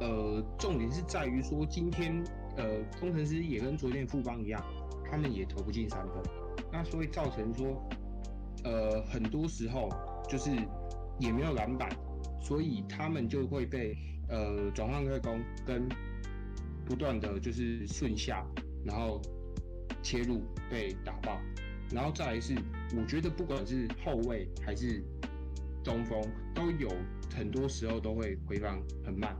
呃，重点是在于说，今天呃，工程师也跟昨天富邦一样，他们也投不进三分，那所以造成说，呃，很多时候就是也没有篮板，所以他们就会被呃转换快攻跟不断的就是顺下，然后切入被打爆，然后再来是，我觉得不管是后卫还是中锋都有。很多时候都会回防很慢，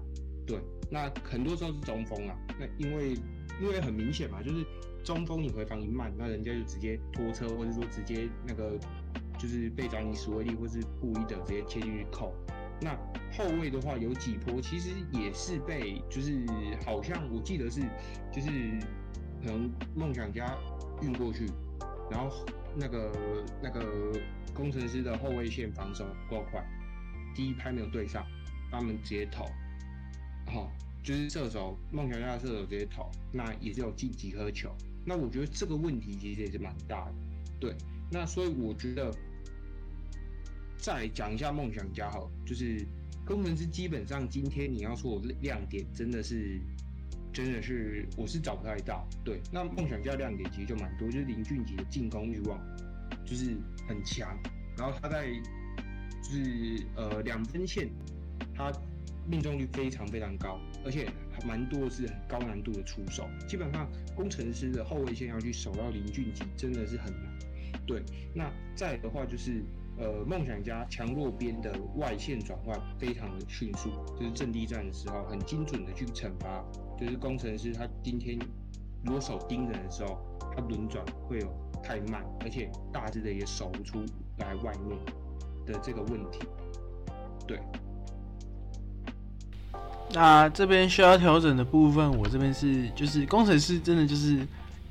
对，那很多时候是中锋啊，那因为因为很明显嘛，就是中锋你回防一慢，那人家就直接拖车，或者说直接那个就是被找你史威利或是故意的直接切进去扣。那后卫的话有几波，其实也是被就是好像我记得是就是可能梦想家运过去，然后那个那个工程师的后卫线防守不够快。第一拍没有对上，他们直接投，好，就是射手梦想家的射手直接投，那也是有进几颗球。那我觉得这个问题其实也是蛮大的，对。那所以我觉得再讲一下梦想家哈，就是工程师基本上今天你要说亮点，真的是真的是我是找不太到。对，那梦想家亮点其实就蛮多，就是林俊杰的进攻欲望就是很强，然后他在。就是呃两分线，他命中率非常非常高，而且还蛮多的是很高难度的出手。基本上工程师的后卫线要去守到林俊杰真的是很难。对，那再的话就是呃梦想家强弱边的外线转换非常的迅速，就是阵地战的时候很精准的去惩罚。就是工程师他今天如果守盯人的时候，他轮转会有太慢，而且大致的也守不出来外面。的这个问题，对。那这边需要调整的部分，我这边是就是工程师真的就是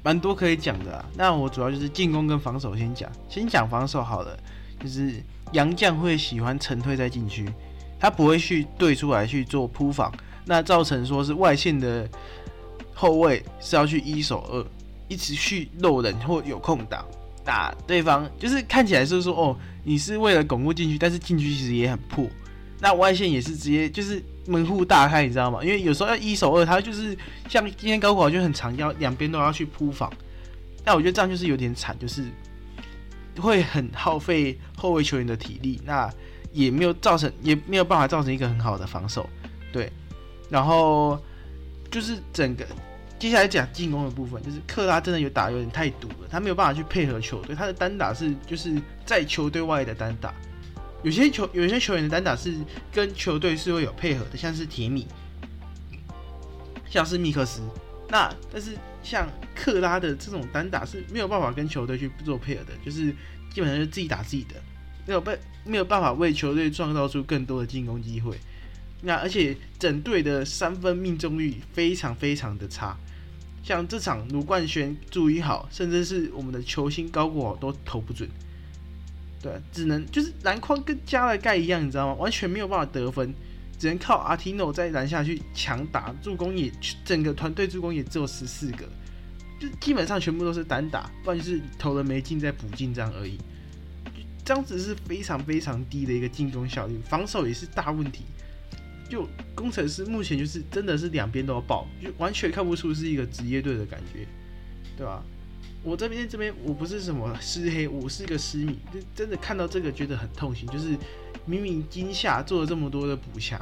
蛮多可以讲的啊。那我主要就是进攻跟防守先讲，先讲防守好了。就是杨将会喜欢沉退在禁区，他不会去对出来去做扑防，那造成说是外线的后卫是要去一守二，一直去漏人或有空档。打对方就是看起来是说哦，你是为了巩固禁区，但是禁区其实也很破。那外线也是直接就是门户大开，你知道吗？因为有时候要一守二，他就是像今天高考就很长，要两边都要去铺防。但我觉得这样就是有点惨，就是会很耗费后卫球员的体力，那也没有造成，也没有办法造成一个很好的防守。对，然后就是整个。接下来讲进攻的部分，就是克拉真的有打有点太堵了，他没有办法去配合球队，他的单打是就是在球队外的单打，有些球有些球员的单打是跟球队是会有配合的，像是铁米，像是密克斯，那但是像克拉的这种单打是没有办法跟球队去做配合的，就是基本上是自己打自己的，没有被没有办法为球队创造出更多的进攻机会，那而且整队的三分命中率非常非常的差，像这场卢冠轩、注意好，甚至是我们的球星高国豪都投不准。对，只能就是篮筐跟加了盖一样，你知道吗？完全没有办法得分，只能靠阿提诺在篮下去强打，助攻也整个团队助攻也只有十四个，就基本上全部都是单打，不然就是投了没进再补进这样而已。这样子是非常非常低的一个进攻效率，防守也是大问题。就工程师目前就是真的是两边都要爆，就完全看不出是一个职业队的感觉，对吧？我这边这边我不是什么失黑，我是一个失迷，就真的看到这个觉得很痛心。就是明明今夏做了这么多的补强，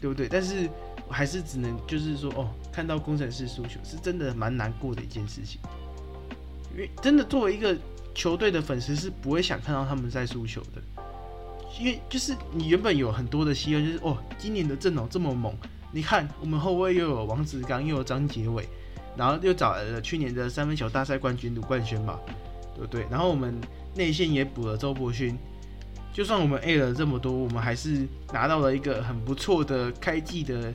对不对？但是我还是只能就是说，哦，看到工程师输球是真的蛮难过的一件事情。因为真的作为一个球队的粉丝是不会想看到他们在输球的，因为就是你原本有很多的希望，就是哦，今年的阵容这么猛，你看我们后卫又有王子刚，又有张杰伟。然后又找来了去年的三分球大赛冠军卢冠轩嘛，对不对？然后我们内线也补了周伯勋，就算我们 A 了这么多，我们还是拿到了一个很不错的开季的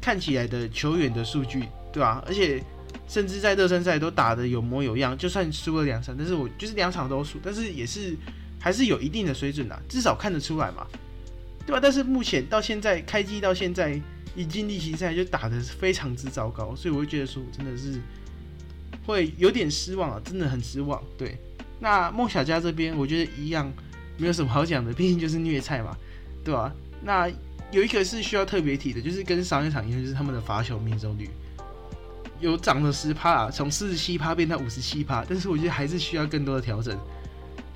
看起来的球员的数据，对吧？而且甚至在热身赛都打的有模有样，就算输了两场，但是我就是两场都输，但是也是还是有一定的水准的，至少看得出来嘛，对吧？但是目前到现在开季到现在。一进例行赛就打的非常之糟糕，所以我会觉得说真的是会有点失望啊，真的很失望。对，那梦想家这边我觉得一样没有什么好讲的，毕竟就是虐菜嘛，对吧？那有一个是需要特别提的，就是跟上一场一样，就是他们的罚球命中率有涨了十趴，从四十七趴变到五十七趴，但是我觉得还是需要更多的调整。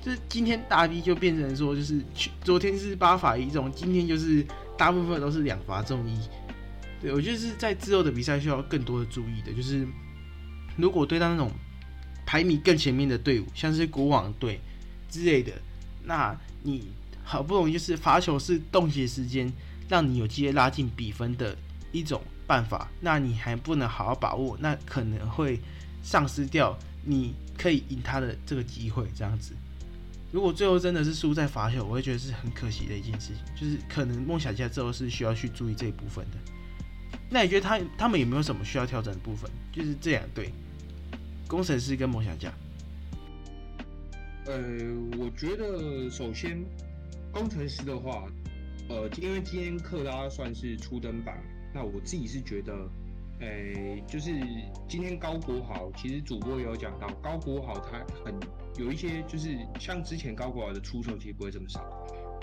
就是今天大 B 就变成说，就是去昨天是八罚一中，今天就是大部分都是两罚中一。对，我觉得是在之后的比赛需要更多的注意的，就是如果对到那种排名更前面的队伍，像是国王队之类的，那你好不容易就是罚球是冻结时间，让你有机会拉近比分的一种办法，那你还不能好好把握，那可能会丧失掉你可以赢他的这个机会。这样子，如果最后真的是输在罚球，我会觉得是很可惜的一件事情，就是可能梦想家之后是需要去注意这一部分的。那你觉得他他们有没有什么需要调整的部分？就是这两队，工程师跟梦想家。呃，我觉得首先工程师的话，呃，因为今天克拉算是初登版，那我自己是觉得，呃，就是今天高国豪，其实主播也有讲到，高国豪他很有一些，就是像之前高国豪的出手其实不会这么少。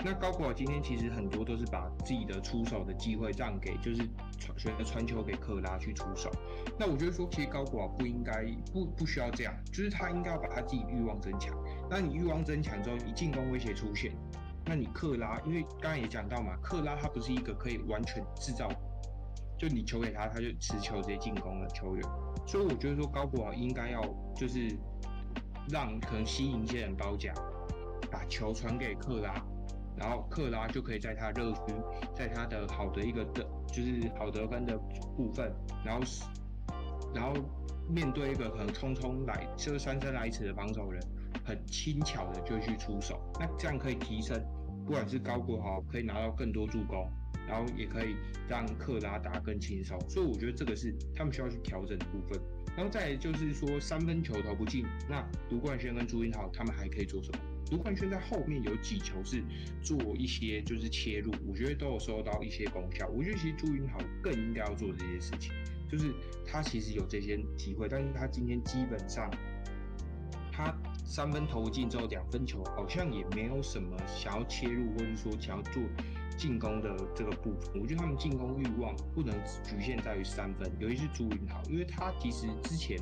那高国豪今天其实很多都是把自己的出手的机会让给，就是传选择传球给克拉去出手。那我觉得说，其实高国豪不应该不不需要这样，就是他应该要把他自己欲望增强。那你欲望增强之后，你进攻威胁出现，那你克拉，因为刚刚也讲到嘛，克拉他不是一个可以完全制造，就你球给他，他就持球直接进攻的球员。所以我觉得说，高国豪应该要就是让可能吸引一些人包夹，把球传给克拉。然后克拉就可以在他热区，在他的好的一个的，就是好得分的部分，然后，然后面对一个可能匆匆来，就是姗姗来迟的防守人，很轻巧的就去出手，那这样可以提升，不管是高国豪可以拿到更多助攻，然后也可以让克拉打更轻松，所以我觉得这个是他们需要去调整的部分。然后再就是说三分球投不进，那卢冠轩跟朱云豪他们还可以做什么？卢冠轩在后面有几球是做一些就是切入，我觉得都有收到一些功效。我觉得其实朱云豪更应该要做这些事情，就是他其实有这些机会，但是他今天基本上他三分投进之后两分球好像也没有什么想要切入或者说想要做进攻的这个部分。我觉得他们进攻欲望不能局限在于三分，尤其是朱云豪，因为他其实之前。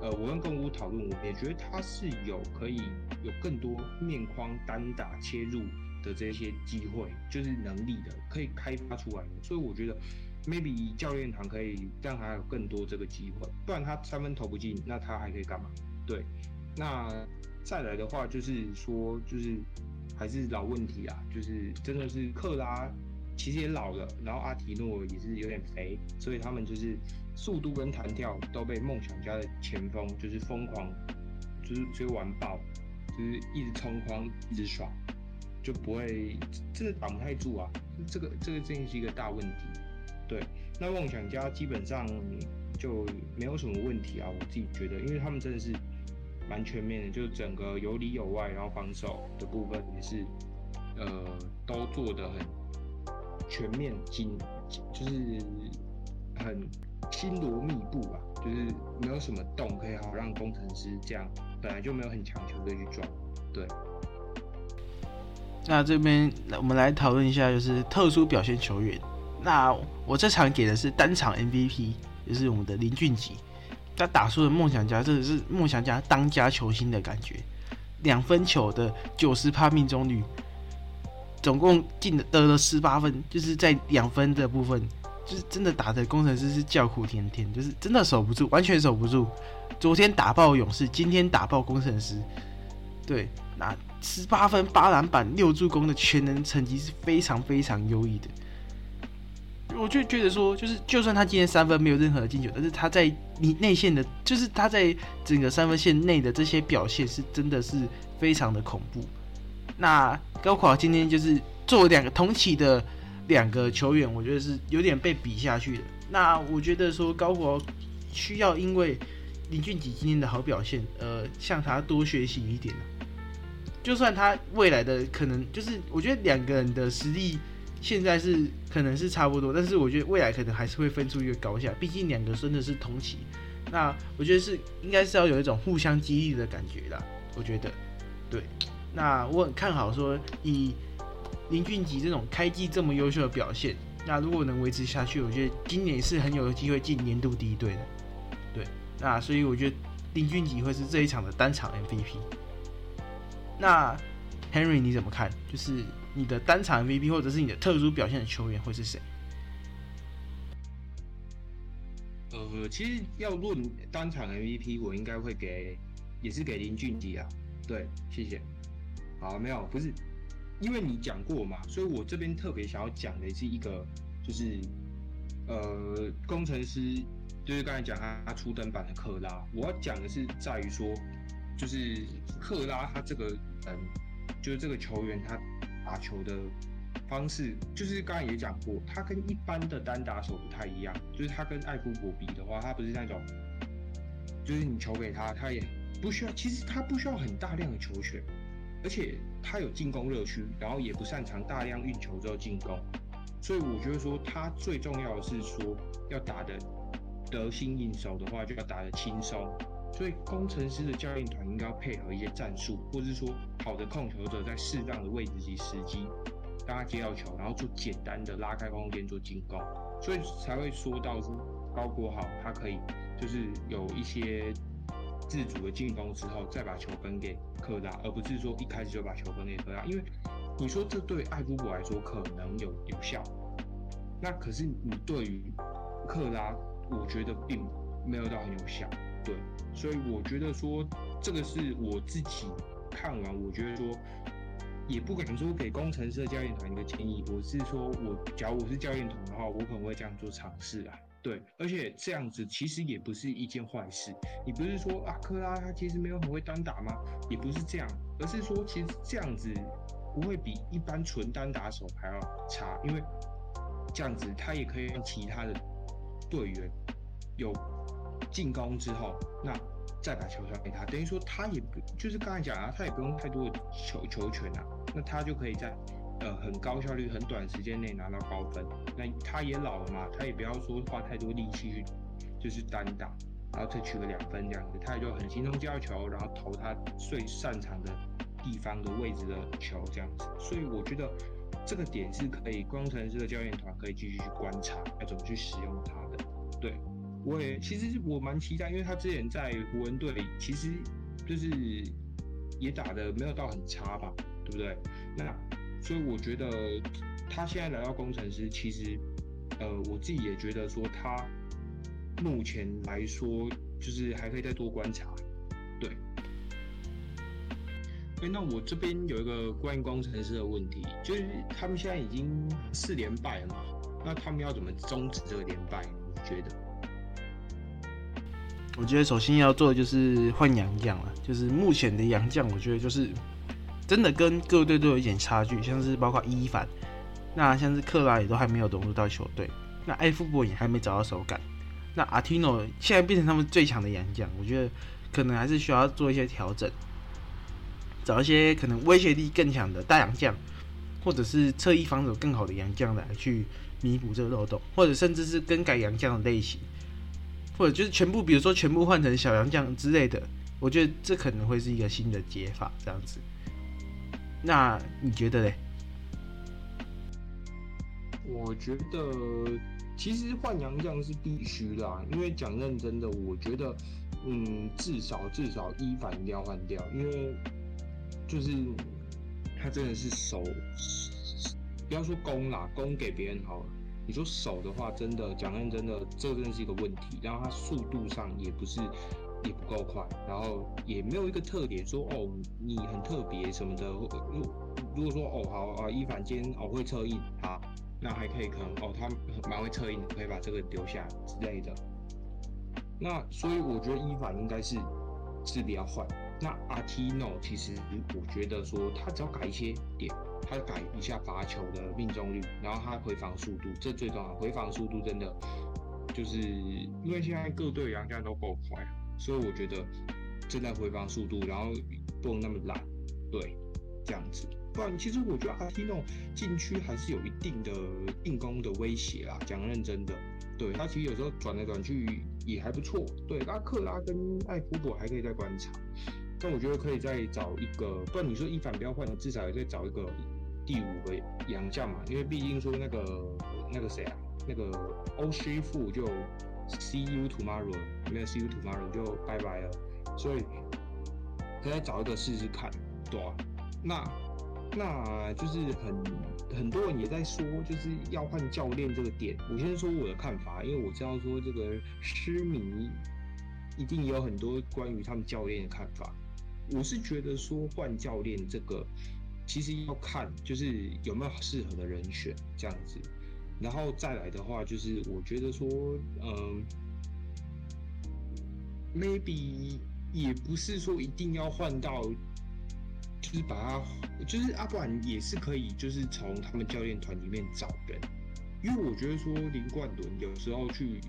呃，我跟公屋讨论，我也觉得他是有可以有更多面框单打切入的这些机会，就是能力的，可以开发出来的。所以我觉得，maybe 教练团可以让他有更多这个机会，不然他三分投不进，那他还可以干嘛？对，那再来的话就是说，就是还是老问题啊，就是真的是克拉其实也老了，然后阿提诺也是有点肥，所以他们就是。速度跟弹跳都被梦想家的前锋就是疯狂，就是追完爆，就是一直冲框一直耍。就不会真的挡不太住啊。这个这个真的是一个大问题。对，那梦想家基本上就没有什么问题啊，我自己觉得，因为他们真的是蛮全面的，就整个有里有外，然后防守的部分也是呃都做的很全面精，就是很星罗密布啊，就是没有什么洞可以好让工程师这样本来就没有很强球队去撞。对，那这边我们来讨论一下，就是特殊表现球员。那我这场给的是单场 MVP，就是我们的林俊杰，他打出了梦想家，真的是梦想家当家球星的感觉。两分球的九十趴命中率，总共进了得了十八分，就是在两分的部分，就是真的打的工程师是叫苦连天，就是真的守不住，完全守不住。昨天打爆勇士，今天打爆工程师，对，那十八分八篮板六助攻的全能成绩是非常非常优异的。我就觉得说，就是就算他今天三分没有任何的进球，但是他在你内线的，就是他在整个三分线内的这些表现是真的是非常的恐怖。那高考今天就是做两个同期的两个球员，我觉得是有点被比下去的。那我觉得说高考需要因为林俊杰今天的好表现，呃，向他多学习一点就算他未来的可能就是，我觉得两个人的实力。现在是可能是差不多，但是我觉得未来可能还是会分出一个高下，毕竟两个真的是同期。那我觉得是应该是要有一种互相激励的感觉啦。我觉得，对。那我很看好说，以林俊杰这种开季这么优秀的表现，那如果能维持下去，我觉得今年是很有机会进年度第一队的。对。那所以我觉得林俊杰会是这一场的单场 MVP。那 Henry 你怎么看？就是。你的单场 MVP 或者是你的特殊表现的球员会是谁？呃，其实要论单场 MVP，我应该会给，也是给林俊杰啊。对，谢谢。好，没有，不是，因为你讲过嘛，所以我这边特别想要讲的是一个，就是呃，工程师，就是刚才讲他他初登版的克拉，我要讲的是在于说，就是克拉他这个人，就是这个球员他。打球的方式，就是刚才也讲过，他跟一般的单打手不太一样。就是他跟艾夫伯比的话，他不是那种，就是你球给他，他也不需要。其实他不需要很大量的球权，而且他有进攻热区，然后也不擅长大量运球之后进攻。所以我觉得说，他最重要的是说，要打的得心应手的话，就要打的轻松。所以工程师的教练团应该要配合一些战术，或是说好的控球者在适当的位置及时机，让他接到球，然后做简单的拉开空间做进攻，所以才会说到说高国豪他可以就是有一些自主的进攻之后再把球分给克拉，而不是说一开始就把球分给克拉，因为你说这对艾夫伯来说可能有有效，那可是你对于克拉，我觉得并没有到很有效。对，所以我觉得说这个是我自己看完，我觉得说也不敢说给工程师的教练团一个建议。我是说，我假如我是教练团的话，我可能会这样做尝试啊。对，而且这样子其实也不是一件坏事。你不是说啊，克拉他其实没有很会单打吗？也不是这样，而是说其实这样子不会比一般纯单打手还要差，因为这样子他也可以让其他的队员有。进攻之后，那再把球传给他，等于说他也不就是刚才讲啊，他也不用太多的球球权啊，那他就可以在呃很高效率、很短时间内拿到高分。那他也老了嘛，他也不要说花太多力气去就是单打，然后再取个两分这样子，他也就很轻松接到球，然后投他最擅长的地方的位置的球这样子。所以我觉得这个点是可以工程师的教练团可以继续去观察，要怎么去使用他的，对。我也其实我蛮期待，因为他之前在湖人队其实就是也打的没有到很差吧，对不对？那所以我觉得他现在来到工程师，其实呃我自己也觉得说他目前来说就是还可以再多观察，对。哎，那我这边有一个关于工程师的问题，就是他们现在已经四连败了嘛，那他们要怎么终止这个连败？你觉得？我觉得首先要做的就是换洋将了，就是目前的洋将，我觉得就是真的跟各队都有一点差距，像是包括伊凡，那像是克拉也都还没有融入到球队，那艾夫伯也还没找到手感，那阿提诺现在变成他们最强的洋将，我觉得可能还是需要做一些调整，找一些可能威胁力更强的大洋将，或者是侧翼防守更好的洋将来去弥补这个漏洞，或者甚至是更改洋将的类型，或者就是全部，比如说全部换成小洋将之类的，我觉得这可能会是一个新的解法，这样子。那你觉得嘞？我觉得其实换洋将是必须的，因为讲认真的，我觉得，嗯，至少至少一反一定要换掉，因为就是他真的是守，不要说攻啦，攻给别人好了，你说守的话，真的讲认真的，这真的是一个问题。然后他速度上也不是。也不够快，然后也没有一个特点说哦，你很特别什么的。如如果说哦好啊，一凡今天哦会策应啊，那还可以可能哦他蛮会策应，可以把这个留下之类的。那所以我觉得一凡应该是是比较坏。那阿提诺其实我觉得说他只要改一些点，他改一下罚球的命中率，然后他回防速度，这最重要。回防速度真的就是因为现在各队杨将都够快。所以我觉得正在回防速度，然后不能那么懒，对，这样子。不然其实我觉得阿提诺禁区还是有一定的进攻的威胁啦。讲认真的，对他其实有时候转来转去也还不错。对，拉克拉跟艾夫伯还可以再观察，但我觉得可以再找一个。不然你说一反不要换，至少也再找一个第五个洋将嘛，因为毕竟说那个那个谁啊，那个欧师傅就。See you tomorrow，没有 See you tomorrow 就拜拜了，所以可以找一个试试看，对啊，那那就是很很多人也在说，就是要换教练这个点。我先说我的看法，因为我知道说这个痴迷一定有很多关于他们教练的看法。我是觉得说换教练这个其实要看就是有没有适合的人选这样子。然后再来的话，就是我觉得说，嗯，maybe 也不是说一定要换到，就是把他，就是阿不然也是可以，就是从他们教练团里面找人，因为我觉得说林冠伦有时候去，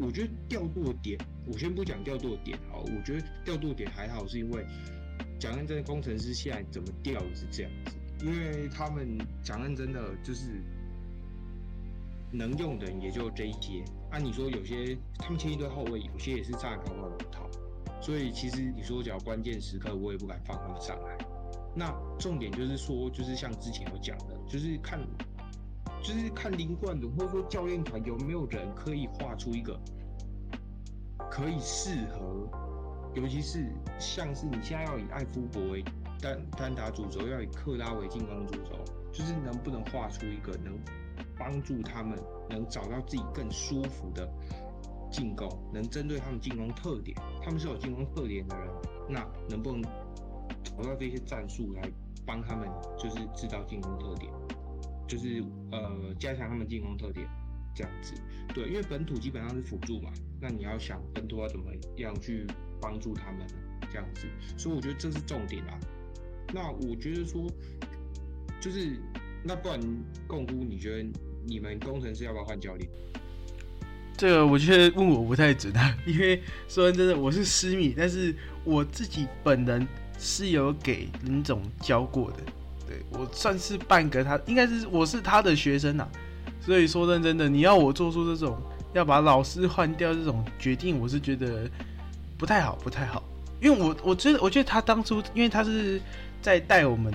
我觉得调度的点，我先不讲调度的点好，我觉得调度点还好，是因为讲认真的工程师现在怎么调是这样子，因为他们讲认真的就是。能用的也就这一些。按你说，有些他们签一堆后卫，有些也是炸高高龙套，所以其实你说，只要关键时刻，我也不敢放他们上来。那重点就是说，就是像之前有讲的，就是看，就是看林冠伦或者说教练团有没有人可以画出一个可以适合，尤其是像是你现在要以艾夫伯为单单打主轴，要以克拉为进攻主轴，就是能不能画出一个能。帮助他们能找到自己更舒服的进攻，能针对他们进攻特点，他们是有进攻特点的人，那能不能找到这些战术来帮他们，就是制造进攻特点，就是呃加强他们进攻特点这样子。对，因为本土基本上是辅助嘛，那你要想本土要怎么样去帮助他们这样子，所以我觉得这是重点啦。那我觉得说，就是那不然共估，你觉得？你们工程师要不要换教练？这个我觉得问我不太准啊，因为说真的，我是私密，但是我自己本人是有给林总教过的，对我算是半个他，应该是我是他的学生呐，所以说认真的，你要我做出这种要把老师换掉这种决定，我是觉得不太好，不太好，因为我我觉得我觉得他当初，因为他是在带我们，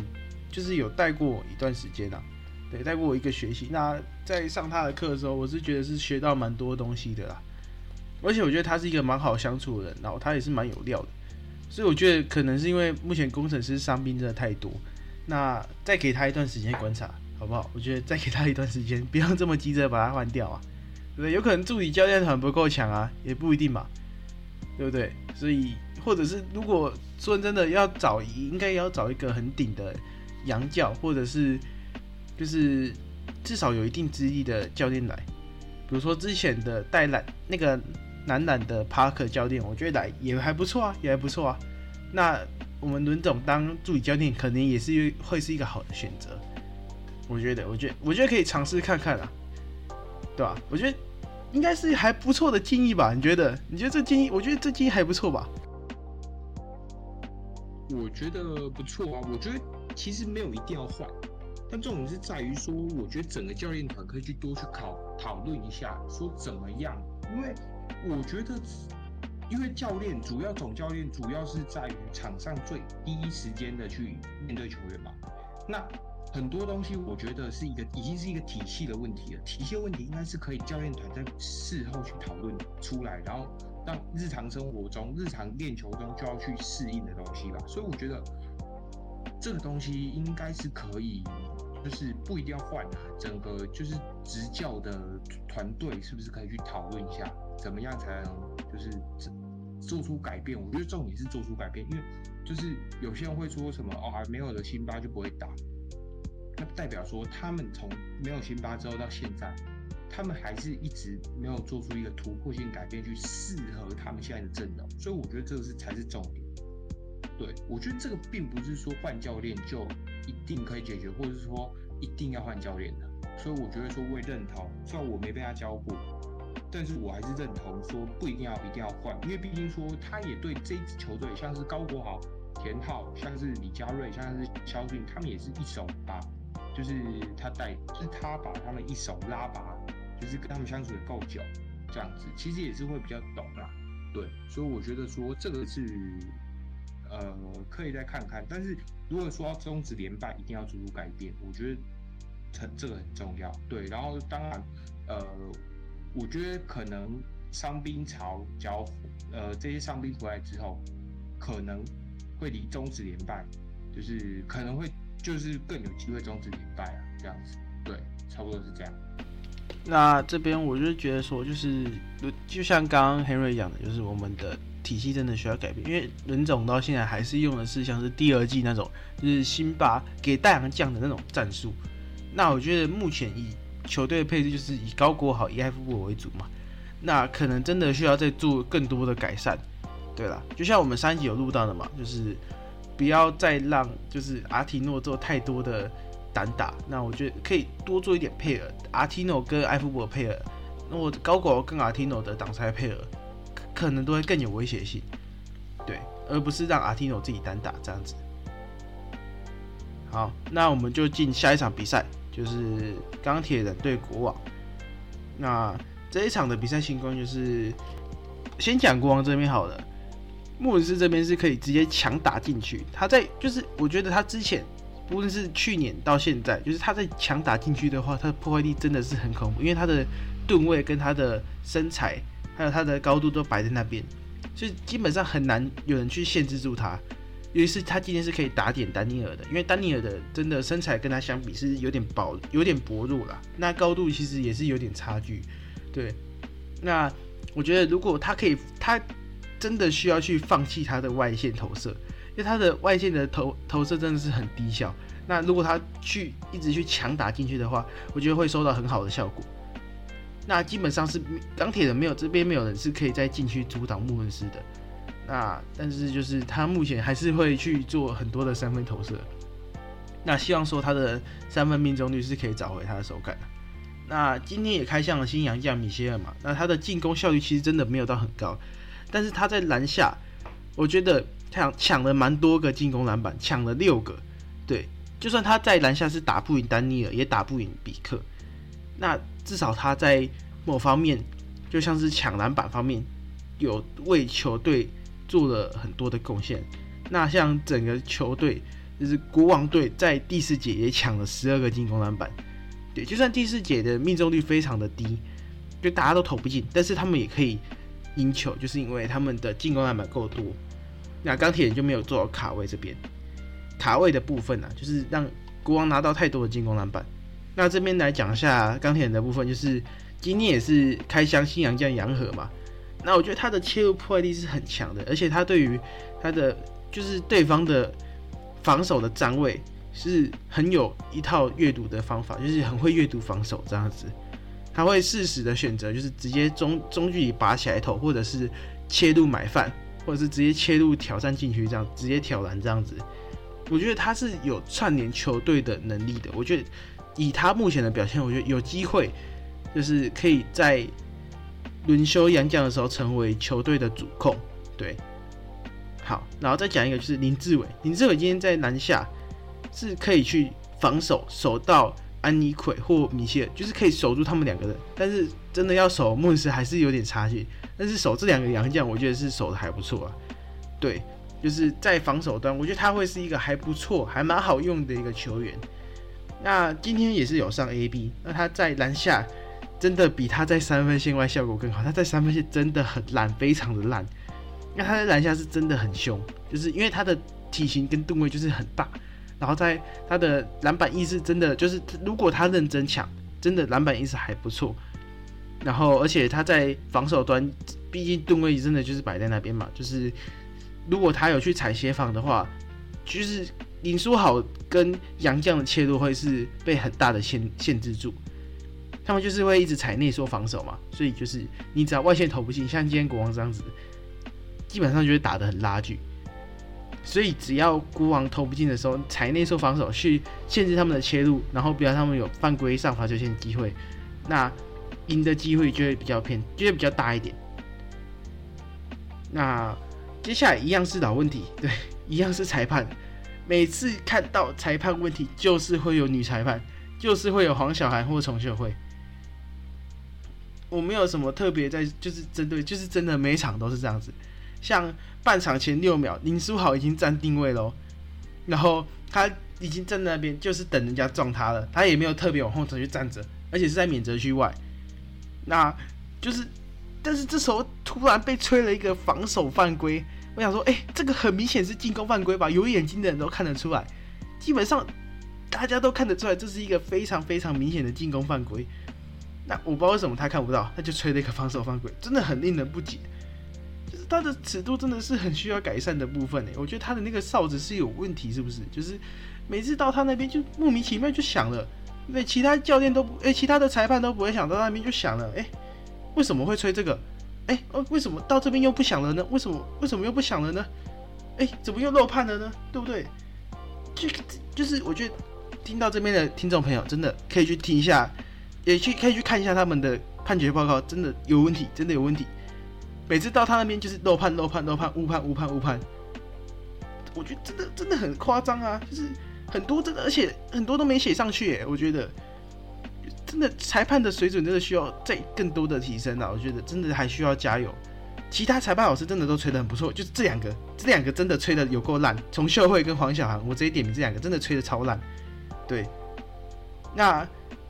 就是有带过一段时间啊。对，带过我一个学习。那在上他的课的时候，我是觉得是学到蛮多东西的啦。而且我觉得他是一个蛮好相处的人，然后他也是蛮有料的。所以我觉得可能是因为目前工程师伤兵真的太多，那再给他一段时间观察，好不好？我觉得再给他一段时间，不要这么急着把他换掉啊，对对？有可能助理教练团不够强啊，也不一定嘛，对不对？所以或者是如果说真的要找，应该要找一个很顶的洋教，或者是。就是至少有一定资历的教练来，比如说之前的带懒那个男懒的帕克教练，我觉得来也还不错啊，也还不错啊。那我们轮总当助理教练，可能也是会是一个好的选择。我觉得，我觉得，我觉得可以尝试看看啊，对吧？我觉得应该是还不错的建议吧？你觉得？你觉得这建议？我觉得这建议还不错吧？我觉得不错啊。我觉得其实没有一定要换，但重点是在于说，我觉得整个教练团可以去多去考讨论一下，说怎么样？因为我觉得，因为教练主要总教练主要是在于场上最第一时间的去面对球员嘛。那很多东西，我觉得是一个已经是一个体系的问题了。体系问题应该是可以教练团在事后去讨论出来，然后让日常生活中、日常练球中就要去适应的东西吧。所以我觉得这个东西应该是可以，就是不一定要换啊。整个就是执教的团队是不是可以去讨论一下，怎么样才能就是做出改变？我觉得重点是做出改变，因为就是有些人会说什么哦，还没有了辛巴就不会打。那代表说，他们从没有辛巴之后到现在，他们还是一直没有做出一个突破性改变，去适合他们现在的阵容。所以我觉得这个是才是重点。对我觉得这个并不是说换教练就一定可以解决，或者是说一定要换教练的。所以我觉得说，我也认同，虽然我没被他教过，但是我还是认同说不一定要一定要换，因为毕竟说他也对这支球队，像是高国豪、田浩，像是李佳瑞，像是肖俊，他们也是一手把。就是他带，就是他把他们一手拉拔，就是跟他们相处的够久，这样子，其实也是会比较懂啦。对，所以我觉得说这个是，呃，可以再看看。但是如果说要终止连败，一定要做出改变，我觉得很这个很重要。对，然后当然，呃，我觉得可能伤兵潮交，呃，这些伤兵回来之后，可能会离终止连败，就是可能会。就是更有机会终止连败啊，这样子，对，差不多是这样。那这边我就觉得说，就是就像刚刚 Henry 讲的，就是我们的体系真的需要改变，因为人总到现在还是用的是像是第二季那种，就是辛巴给大洋将的那种战术。那我觉得目前以球队的配置就是以高国豪、以艾夫伯为主嘛，那可能真的需要再做更多的改善。对了，就像我们上一集有录到的嘛，就是。不要再让就是阿提诺做太多的单打，那我觉得可以多做一点配合，阿提诺跟埃夫伯配合，那我高国跟阿提诺的挡拆配合，可能都会更有威胁性，对，而不是让阿提诺自己单打这样子。好，那我们就进下一场比赛，就是钢铁人对国王。那这一场的比赛情况就是先讲国王这边好了。穆文斯这边是可以直接强打进去，他在就是我觉得他之前无论是去年到现在，就是他在强打进去的话，他的破坏力真的是很恐怖，因为他的吨位跟他的身材还有他的高度都摆在那边，所以基本上很难有人去限制住他。尤其是他今天是可以打点丹尼尔的，因为丹尼尔的真的身材跟他相比是有点薄有点薄弱了，那高度其实也是有点差距。对，那我觉得如果他可以他。真的需要去放弃他的外线投射，因为他的外线的投投射真的是很低效。那如果他去一直去强打进去的话，我觉得会收到很好的效果。那基本上是钢铁人没有这边没有人是可以在禁区阻挡穆恩斯的。那但是就是他目前还是会去做很多的三分投射。那希望说他的三分命中率是可以找回他的手感。那今天也开向了新洋将米歇尔嘛，那他的进攻效率其实真的没有到很高。但是他在篮下，我觉得抢抢了蛮多个进攻篮板，抢了六个。对，就算他在篮下是打不赢丹尼尔，也打不赢比克。那至少他在某方面，就像是抢篮板方面，有为球队做了很多的贡献。那像整个球队，就是国王队在第四节也抢了十二个进攻篮板。对，就算第四节的命中率非常的低，就大家都投不进，但是他们也可以。赢球就是因为他们的进攻篮板够多，那钢铁人就没有做到卡位这边，卡位的部分呢，就是让国王拿到太多的进攻篮板。那这边来讲一下钢铁人的部分，就是今天也是开箱新洋将洋河嘛，那我觉得他的切入破坏力是很强的，而且他对于他的就是对方的防守的站位是很有一套阅读的方法，就是很会阅读防守这样子。他会适时的选择，就是直接中中距离拔起来投，或者是切入买饭，或者是直接切入挑战禁区这样直接挑篮这样子，我觉得他是有串联球队的能力的。我觉得以他目前的表现，我觉得有机会就是可以在轮休杨将的时候成为球队的主控。对，好，然后再讲一个就是林志伟，林志伟今天在篮下是可以去防守守到安妮奎或米切尔，就是可以守住他们两个人，但是真的要守穆斯还是有点差距。但是守这两个洋将，我觉得是守的还不错啊。对，就是在防守端，我觉得他会是一个还不错、还蛮好用的一个球员。那今天也是有上 AB，那他在篮下真的比他在三分线外效果更好。他在三分线真的很烂，非常的烂。那他在篮下是真的很凶，就是因为他的体型跟吨位就是很大，然后在他的篮板意识真的就是，如果他认真抢，真的篮板意识还不错。然后，而且他在防守端，毕竟吨位真的就是摆在那边嘛。就是如果他有去踩协防的话，就是林书豪跟杨绛的切入会是被很大的限限制住。他们就是会一直踩内缩防守嘛，所以就是你只要外线投不进，像今天国王这样子，基本上就会打得很拉锯。所以只要国王投不进的时候，踩内缩防守去限制他们的切入，然后不要他们有犯规上罚球线机会，那。赢的机会就会比较偏，就会比较大一点。那接下来一样是老问题，对，一样是裁判。每次看到裁判问题，就是会有女裁判，就是会有黄小涵或重秀慧。我没有什么特别在，就是针对，就是真的每场都是这样子。像半场前六秒，林书豪已经站定位喽，然后他已经站在那边，就是等人家撞他了，他也没有特别往后头去站着，而且是在免责区外。那就是，但是这时候突然被吹了一个防守犯规，我想说，哎，这个很明显是进攻犯规吧？有眼睛的人都看得出来，基本上大家都看得出来，这是一个非常非常明显的进攻犯规。那我不知道为什么他看不到，他就吹了一个防守犯规，真的很令人不解。就是他的尺度真的是很需要改善的部分呢。我觉得他的那个哨子是有问题，是不是？就是每次到他那边就莫名其妙就响了。对，其他教练都不，哎，其他的裁判都不会想到那边就响了，哎，为什么会吹这个？哎，哦，为什么到这边又不响了呢？为什么？为什么又不响了呢？哎，怎么又漏判了呢？对不对？就就是我觉得听到这边的听众朋友，真的可以去听一下，也去可以去看一下他们的判决报告，真的有问题，真的有问题。每次到他那边就是漏判、漏判、漏判、误判、误判、误判，我觉得真的真的很夸张啊，就是。很多真的，而且很多都没写上去，哎，我觉得真的裁判的水准真的需要再更多的提升啊！我觉得真的还需要加油。其他裁判老师真的都吹得很不错，就是这两个，这两个真的吹得有够烂。从秀慧跟黄晓涵，我直接点名这两个，真的吹得超烂。对，那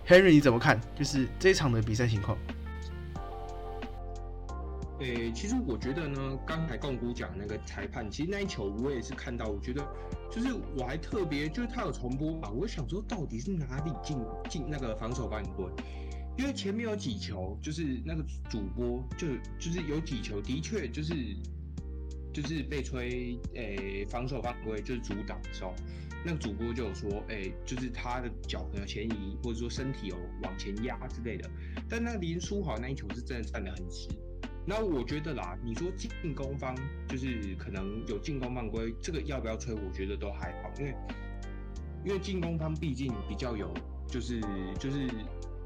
Henry 你怎么看？就是这一场的比赛情况？诶，其实我觉得呢，刚才共姑讲那个裁判，其实那一球我也是看到，我觉得就是我还特别就是他有重播嘛，我想说到底是哪里进进那个防守犯规，因为前面有几球就是那个主播就就是有几球的确就是就是被吹诶防守犯规就是阻挡的时候，那个主播就有说诶就是他的脚可能前移或者说身体有往前压之类的，但那林书豪那一球是真的站得很直。那我觉得啦，你说进攻方就是可能有进攻犯规，这个要不要吹？我觉得都还好，因为因为进攻方毕竟比较有，就是就是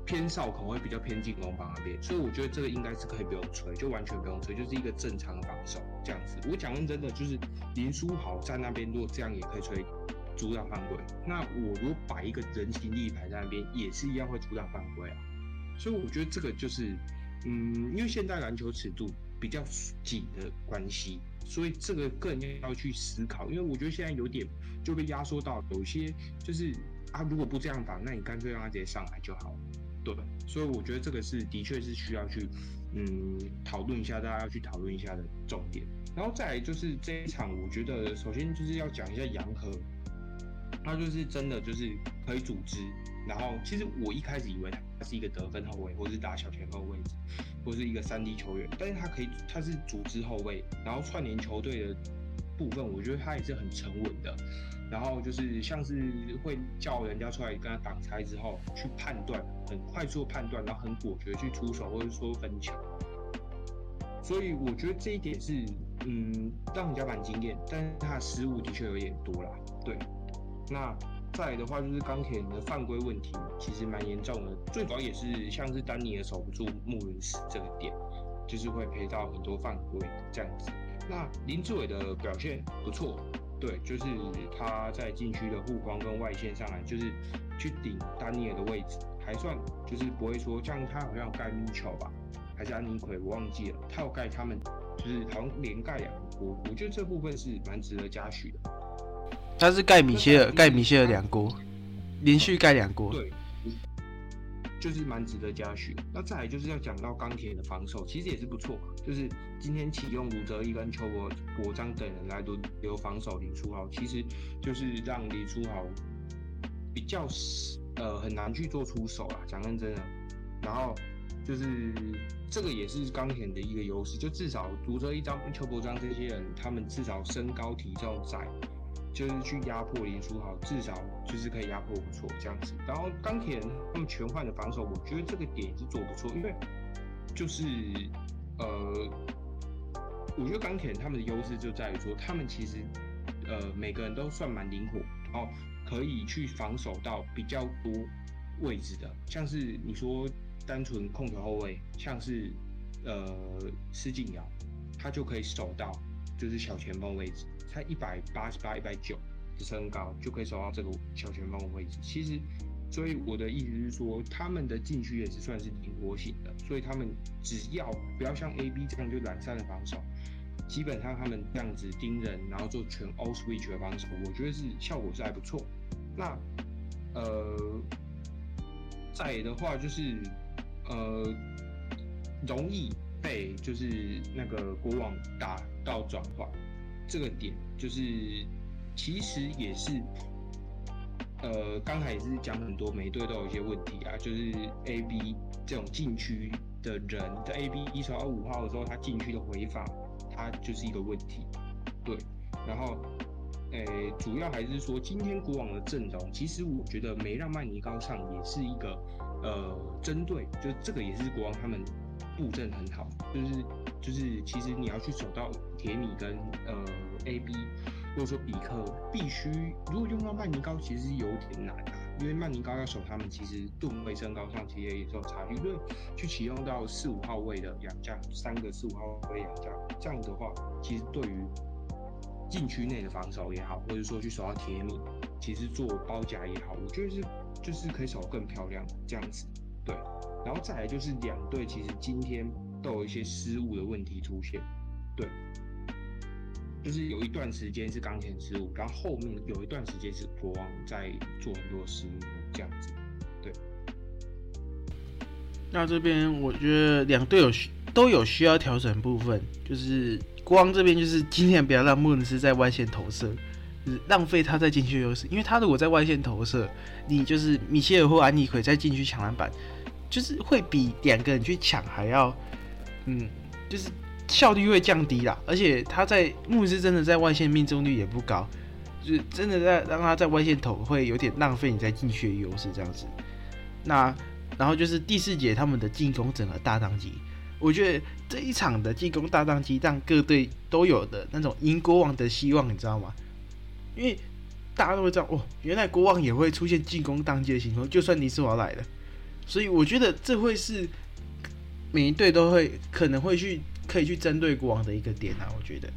偏少可能会比较偏进攻方那边，所以我觉得这个应该是可以不用吹，就完全不用吹，就是一个正常的防守这样子。我讲认真的，就是林书豪在那边，如果这样也可以吹阻挡犯规，那我如果摆一个人形立牌在那边，也是一样会阻挡犯规啊。所以我觉得这个就是。嗯，因为现在篮球尺度比较紧的关系，所以这个更要去思考。因为我觉得现在有点就被压缩到，有些就是啊，如果不这样打，那你干脆让他直接上来就好了，对。所以我觉得这个是的确是需要去嗯讨论一下，大家要去讨论一下的重点。然后再来就是这一场，我觉得首先就是要讲一下杨和，他就是真的就是可以组织。然后其实我一开始以为他是一个得分后卫，或是打小前锋位置，或是一个三 D 球员，但是他可以，他是组织后卫，然后串联球队的部分，我觉得他也是很沉稳的。然后就是像是会叫人家出来跟他挡拆之后，去判断，很快速判断，然后很果决去出手或者说分球。所以我觉得这一点是嗯，让人家蛮惊艳，但是他的失误的确有点多啦。对，那再来的话就是钢铁人的犯规问题，其实蛮严重的，最主要也是像是丹尼尔守不住穆伦斯这个点，就是会赔到很多犯规这样子。那林志伟的表现不错，对，就是他在禁区的护框跟外线上来，就是去顶丹尼尔的位置，还算就是不会说像他好像盖米球吧，还是安妮奎，我忘记了，他有盖他们。就是好像连盖两锅，我觉得这部分是蛮值得嘉许的。他是盖米歇尔，盖米歇尔两锅，连续盖两锅。对，就是蛮值得嘉许。那再来就是要讲到钢铁的防守，其实也是不错。就是今天启用卢哲一跟邱国国章等人来轮流防守林书豪，其实就是让林书豪比较呃很难去做出手啊。讲认真的，然后。就是这个也是钢铁的一个优势，就至少读着一张邱伯章这些人，他们至少身高体重在，就是去压迫林书豪，至少就是可以压迫不错这样子。然后钢铁他们全换的防守，我觉得这个点也是做不错，因为就是呃，我觉得钢铁他们的优势就在于说，他们其实呃每个人都算蛮灵活，然后可以去防守到比较多位置的，像是你说。单纯控球后卫，像是呃施晋尧，他就可以守到就是小前锋位置，才一百八十八、一百九的身高就可以守到这个小前锋位置。其实，所以我的意思是说，他们的禁区也是算是灵活性的，所以他们只要不要像 A B 这样就懒散的防守，基本上他们这样子盯人，然后做全 all switch 的防守，我觉得是效果是还不错。那呃，再的话就是。呃，容易被就是那个国王打到转换，这个点就是其实也是，呃，刚才也是讲很多，每队都有一些问题啊，就是 A B 这种禁区的人，在 A B 一传到五号的时候，他禁区的回防，他就是一个问题，对，然后。诶，主要还是说今天国王的阵容，其实我觉得没让曼尼高上也是一个呃针对，就这个也是国王他们布阵很好，就是就是其实你要去守到铁米跟呃 A B，或者说比克，必须如果用到曼尼高，其实有点难啊，因为曼尼高要守他们，其实盾位身高上其实也有差距，因为去启用到四五号位的洋将，三个四五号位洋将，这样的话，其实对于禁区内的防守也好，或者说去守到铁米，其实做包夹也好，我觉得是就是可以守更漂亮这样子，对。然后再来就是两队其实今天都有一些失误的问题出现，对。就是有一段时间是钢铁失误，然后后面有一段时间是国王在做很多失误这样子，对。那这边我觉得两队有都有需要调整部分，就是。国王这边就是尽量不要让穆伦斯在外线投射，浪费他在禁区优势。因为他如果在外线投射，你就是米歇尔或安妮奎在禁区抢篮板，就是会比两个人去抢还要，嗯，就是效率会降低啦。而且他在穆伦斯真的在外线命中率也不高，就是真的在让他在外线投会有点浪费你在进去的优势这样子。那然后就是第四节他们的进攻整个大当机。我觉得这一场的进攻大当机，让各队都有的那种赢国王的希望，你知道吗？因为大家都会知道，哦，原来国王也会出现进攻当机的情况，就算尼斯瓦来了，所以我觉得这会是每一队都会可能会去可以去针对国王的一个点啊。我觉得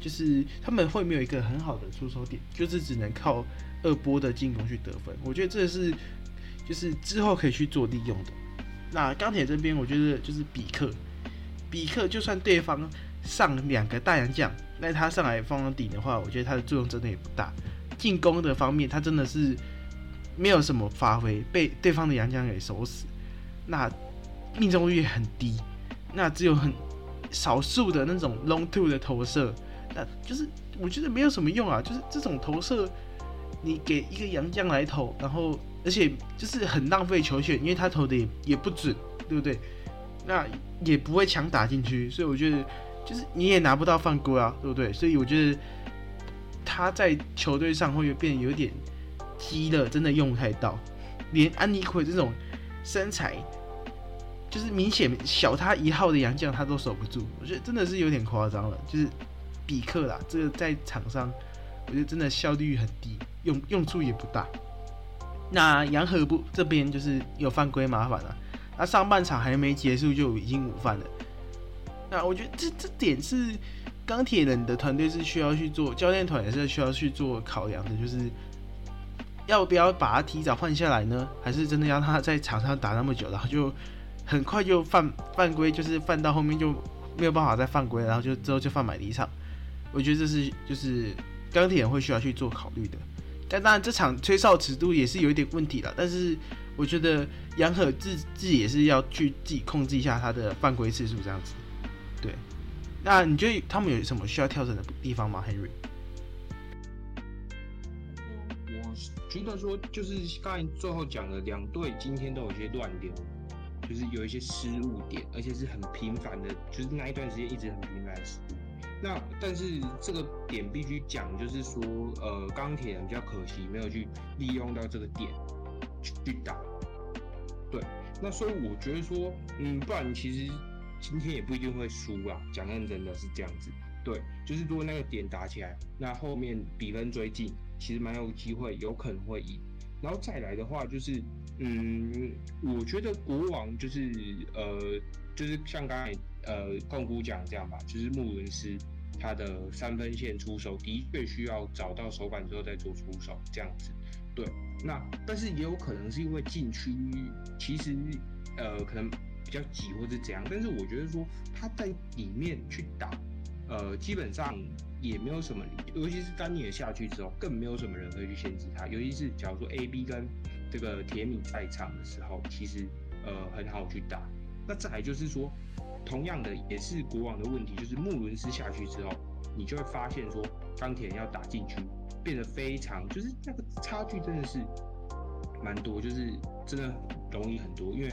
就是他们会没有一个很好的出手点，就是只能靠二波的进攻去得分。我觉得这是就是之后可以去做利用的。那钢铁这边，我觉得就是比克，比克就算对方上两个大洋将，那他上来放顶的话，我觉得他的作用真的也不大。进攻的方面，他真的是没有什么发挥，被对方的洋将给守死。那命中率很低，那只有很少数的那种 long two 的投射，那就是我觉得没有什么用啊。就是这种投射，你给一个洋将来投，然后。而且就是很浪费球权，因为他投的也也不准，对不对？那也不会强打进去，所以我觉得就是你也拿不到犯规啊，对不对？所以我觉得他在球队上会变有点鸡了，真的用不太到。连安妮奎这种身材就是明显小他一号的洋将，他都守不住，我觉得真的是有点夸张了。就是比克啦，这个在场上我觉得真的效率很低，用用处也不大。那杨和部这边就是有犯规麻烦了，那上半场还没结束就已经五犯了。那我觉得这这点是钢铁人的团队是需要去做，教练团也是需要去做考量的，就是要不要把他提早换下来呢？还是真的要他在场上打那么久，然后就很快就犯犯规，就是犯到后面就没有办法再犯规，然后就之后就犯买离场。我觉得这是就是钢铁人会需要去做考虑的。但当然这场吹哨尺度也是有一点问题了，但是我觉得杨可自自己也是要去自己控制一下他的犯规次数这样子。对，那你觉得他们有什么需要调整的地方吗，Henry？觉得说，就是刚才最后讲的，两队今天都有些乱流，就是有一些失误点，而且是很频繁的，就是那一段时间一直很频繁的失误。那但是这个点必须讲，就是说，呃，钢铁人比较可惜，没有去利用到这个点去打。对，那所以我觉得说，嗯，不然其实。今天也不一定会输啊，讲认真的是这样子，对，就是如果那个点打起来，那后面比分追进，其实蛮有机会，有可能会赢。然后再来的话，就是，嗯，我觉得国王就是，呃，就是像刚才呃控股讲这样吧，就是穆伦斯他的三分线出手的确需要找到手感之后再做出手这样子，对。那但是也有可能是因为禁区其实呃可能。比较挤或者怎样，但是我觉得说他在里面去打，呃，基本上也没有什么，尤其是丹尼尔下去之后，更没有什么人可以去限制他。尤其是假如说 A B 跟这个铁米在场的时候，其实呃很好去打。那再来就是说，同样的也是国王的问题，就是穆伦斯下去之后，你就会发现说钢铁人要打进去变得非常，就是那个差距真的是蛮多，就是真的容易很多，因为。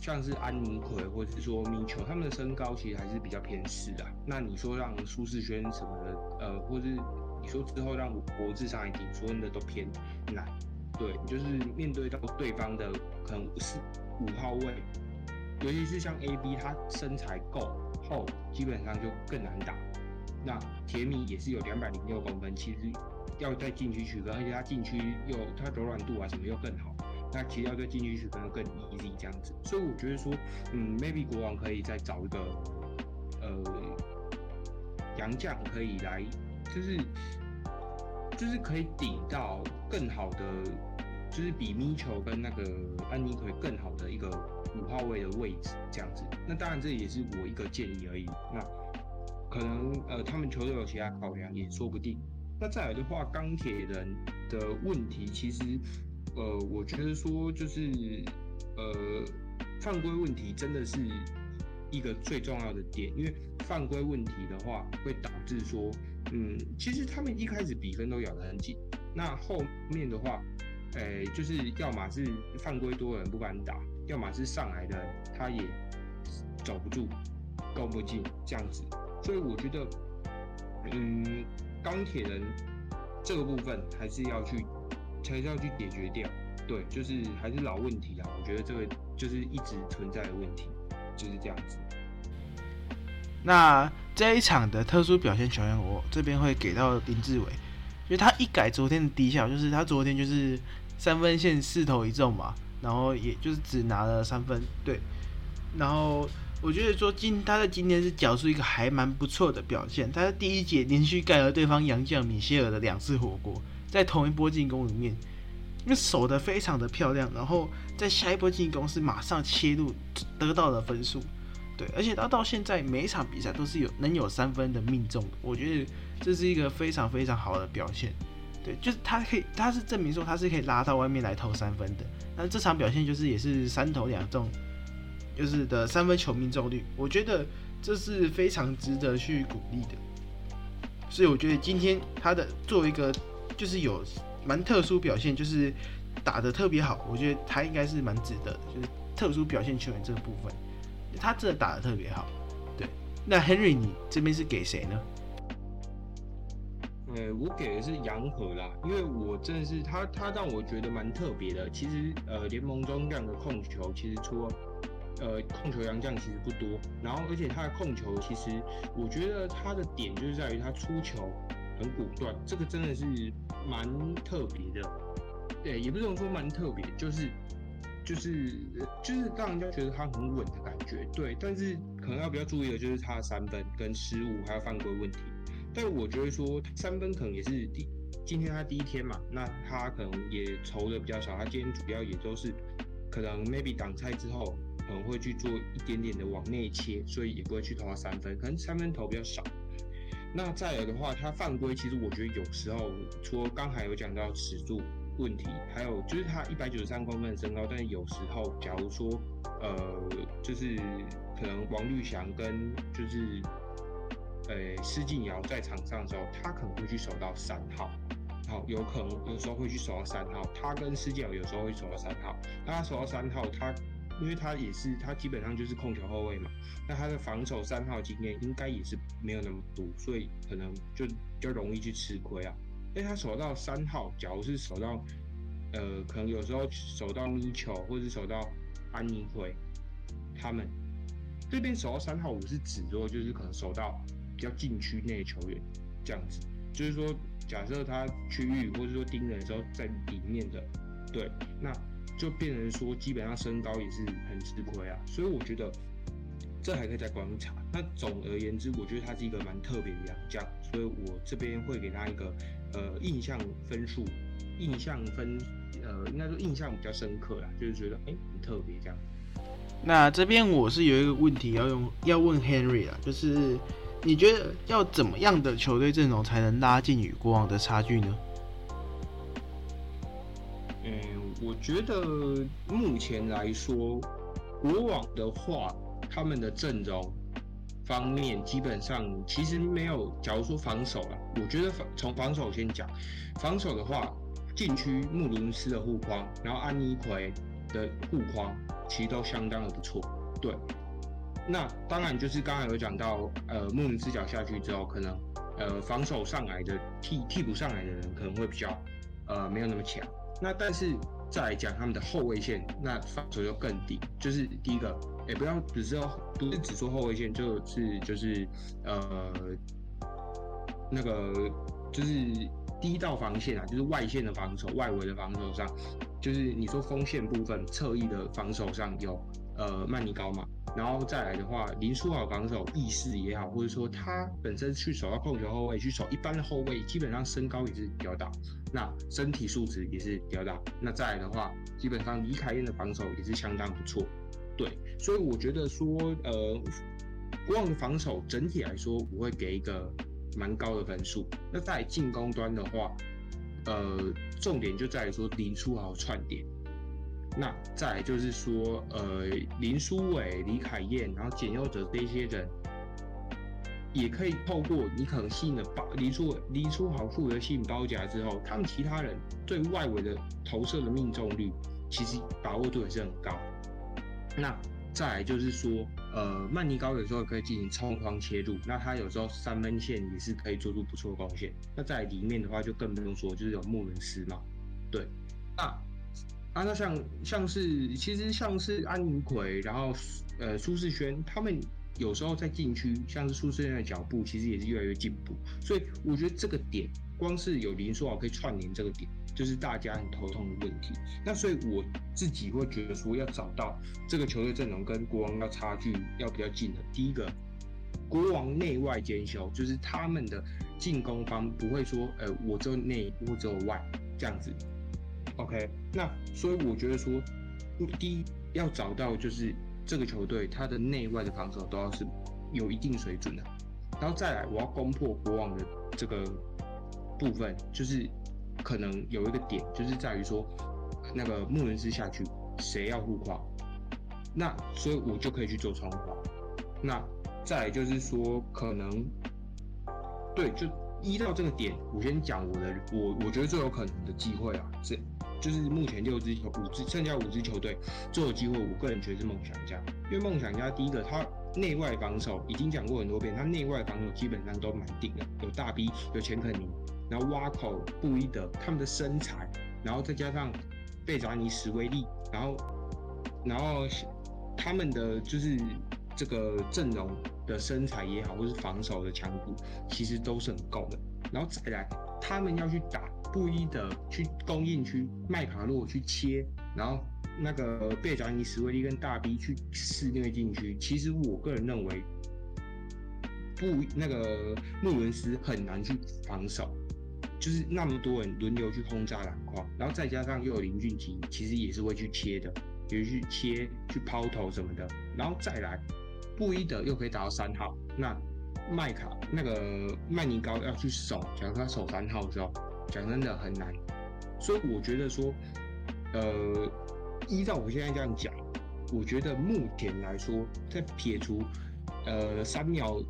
像是安妮奎或者是说米球，他们的身高其实还是比较偏势的。那你说让舒适轩什么的，呃，或是你说之后让国字上一顶，说真的都偏难。对，就是面对到对方的可能是五号位，尤其是像 A B，他身材够厚，基本上就更难打。那铁米也是有两百零六公分，其实要在禁区取分，而且他禁区又他柔软度啊什么又更好。那其实要在禁区可能更 easy 这样子，所以我觉得说，嗯，maybe 国王可以再找一个，呃，洋将可以来，就是就是可以顶到更好的，就是比米球跟那个安妮奎更好的一个五号位的位置这样子。那当然这也是我一个建议而已。那可能呃他们球队有其他考量也说不定。那再来的话，钢铁人的问题其实。呃，我觉得说就是，呃，犯规问题真的是一个最重要的点，因为犯规问题的话会导致说，嗯，其实他们一开始比分都咬得很紧，那后面的话，诶，就是要么是犯规多的人不敢打，要么是上来的他也走不住，攻不进这样子，所以我觉得，嗯，钢铁人这个部分还是要去。才是要去解决掉，对，就是还是老问题啦。我觉得这个就是一直存在的问题，就是这样子。那这一场的特殊表现球员，我这边会给到林志伟，因为他一改昨天的低效，就是他昨天就是三分线四投一中嘛，然后也就是只拿了三分，对。然后我觉得说今他在今天是缴出一个还蛮不错的表现，他在第一节连续盖了对方洋将米歇尔的两次火锅。在同一波进攻里面，因为守的非常的漂亮，然后在下一波进攻是马上切入得到了分数，对，而且他到现在每一场比赛都是有能有三分的命中，我觉得这是一个非常非常好的表现，对，就是他可以，他是证明说他是可以拉到外面来投三分的，那这场表现就是也是三投两中，就是的三分球命中率，我觉得这是非常值得去鼓励的，所以我觉得今天他的作为一个。就是有蛮特殊表现，就是打的特别好，我觉得他应该是蛮值得的，就是特殊表现球员这个部分，他真的打的特别好。对，那 Henry 你这边是给谁呢？呃，我给的是杨和啦，因为我真的是他，他让我觉得蛮特别的。其实呃，联盟中这样的控球，其实除了呃控球杨将其实不多，然后而且他的控球其实我觉得他的点就是在于他出球很果断，这个真的是蛮特别的。对，也不是说蛮特别，就是就是就是让人家觉得他很稳的感觉。对，但是可能要比较注意的就是他的三分跟失误还有犯规问题。但我觉得说三分可能也是第今天他第一天嘛，那他可能也投的比较少，他今天主要也都是可能 maybe 挡拆之后可能会去做一点点的往内切，所以也不会去投他三分，可能三分投比较少。那再有的话，他犯规其实我觉得有时候除了刚才有讲到尺度。问题还有就是他一百九十三公分的身高，但是有时候假如说呃，就是可能王绿翔跟就是呃施晋尧在场上的时候，他可能会去守到三号，好有可能有时候会去守到三号。他跟施晋尧有时候会守到三号，那他守到三号，他因为他也是他基本上就是控球后卫嘛，那他的防守三号经验应该也是没有那么多，所以可能就比较容易去吃亏啊。因为他守到三号，假如是守到，呃，可能有时候守到米球，或者是守到安妮奎，他们这边守到三号，我是指说就是可能守到比较禁区内的球员这样子，就是说假设他区域或者说盯人的时候在里面的，对，那就变成说基本上身高也是很吃亏啊，所以我觉得这还可以再观察。那总而言之，我觉得他是一个蛮特别的洋将，所以我这边会给他一个。呃，印象分数，印象分，呃，应该说印象比较深刻啦，就是觉得哎很特别这样。那这边我是有一个问题要用要问 Henry 啊，就是你觉得要怎么样的球队阵容才能拉近与国王的差距呢？嗯，我觉得目前来说，国王的话，他们的阵容。方面基本上其实没有，假如说防守了，我觉得防从防守先讲，防守的话，禁区穆伦斯的护框，然后安妮奎的护框其实都相当的不错。对，那当然就是刚才有讲到，呃，穆伦斯脚下去之后，可能呃防守上来的替替补上来的人可能会比较呃没有那么强。那但是再来讲他们的后卫线，那防守就更低，就是第一个。也不要只是要不是只说后卫线，就是就是呃那个就是第一道防线啊，就是外线的防守、外围的防守上，就是你说锋线部分、侧翼的防守上有呃曼尼高嘛，然后再来的话，林书豪防守意识也好，或者说他本身去守到控球后卫，去守一般的后卫，基本上身高也是比较大，那身体素质也是比较大。那再来的话，基本上李凯燕的防守也是相当不错。对，所以我觉得说，呃，国王防守整体来说，我会给一个蛮高的分数。那在进攻端的话，呃，重点就在于说林书豪串点。那再来就是说，呃，林书伟、李凯燕，然后简佑哲这些人，也可以透过你可能吸引了包林书林书豪负责吸引包夹之后，他们其他人对外围的投射的命中率，其实把握度也是很高。那再来就是说，呃，曼尼高有时候可以进行冲框切入，那他有时候三分线也是可以做出不错的贡献。那在里面的话就更不用说，就是有穆伦斯嘛，对。那啊，那像像是其实像是安妮奎，然后呃苏世轩，他们有时候在禁区，像是苏世轩的脚步其实也是越来越进步。所以我觉得这个点，光是有林书豪可以串联这个点。就是大家很头痛的问题，那所以我自己会觉得说，要找到这个球队阵容跟国王要差距要比较近的。第一个，国王内外兼修，就是他们的进攻方不会说，呃，我只有内或只有外这样子。OK，那所以我觉得说，第一要找到就是这个球队他的内外的防守都要是有一定水准的，然后再来我要攻破国王的这个部分，就是。可能有一个点，就是在于说，那个穆伦斯下去，谁要护框？那所以我就可以去做窗框。那再来就是说，可能对，就依到这个点，我先讲我的，我我觉得最有可能的机会啊，是就是目前六支球五支剩下五支球队最有机会，我个人觉得是梦想家，因为梦想家第一个他内外防守已经讲过很多遍，他内外防守基本上都蛮顶的，有大 B，有钱肯尼。然后挖口布伊德他们的身材，然后再加上贝扎尼史威利，然后然后他们的就是这个阵容的身材也好，或是防守的强度，其实都是很够的。然后再来，他们要去打布衣的去供应区，麦卡洛去切，然后那个贝扎尼、史威利跟大 B 去肆虐禁区。其实我个人认为，布那个穆伦斯很难去防守。就是那么多人轮流去轰炸篮筐，然后再加上又有林俊杰，其实也是会去切的，也去切、去抛投什么的。然后再来，布伊德又可以打到三号，那麦卡那个麦尼高要去守，假如他守三号的时候，讲真的很难。所以我觉得说，呃，依照我现在这样讲，我觉得目前来说，在撇除呃三秒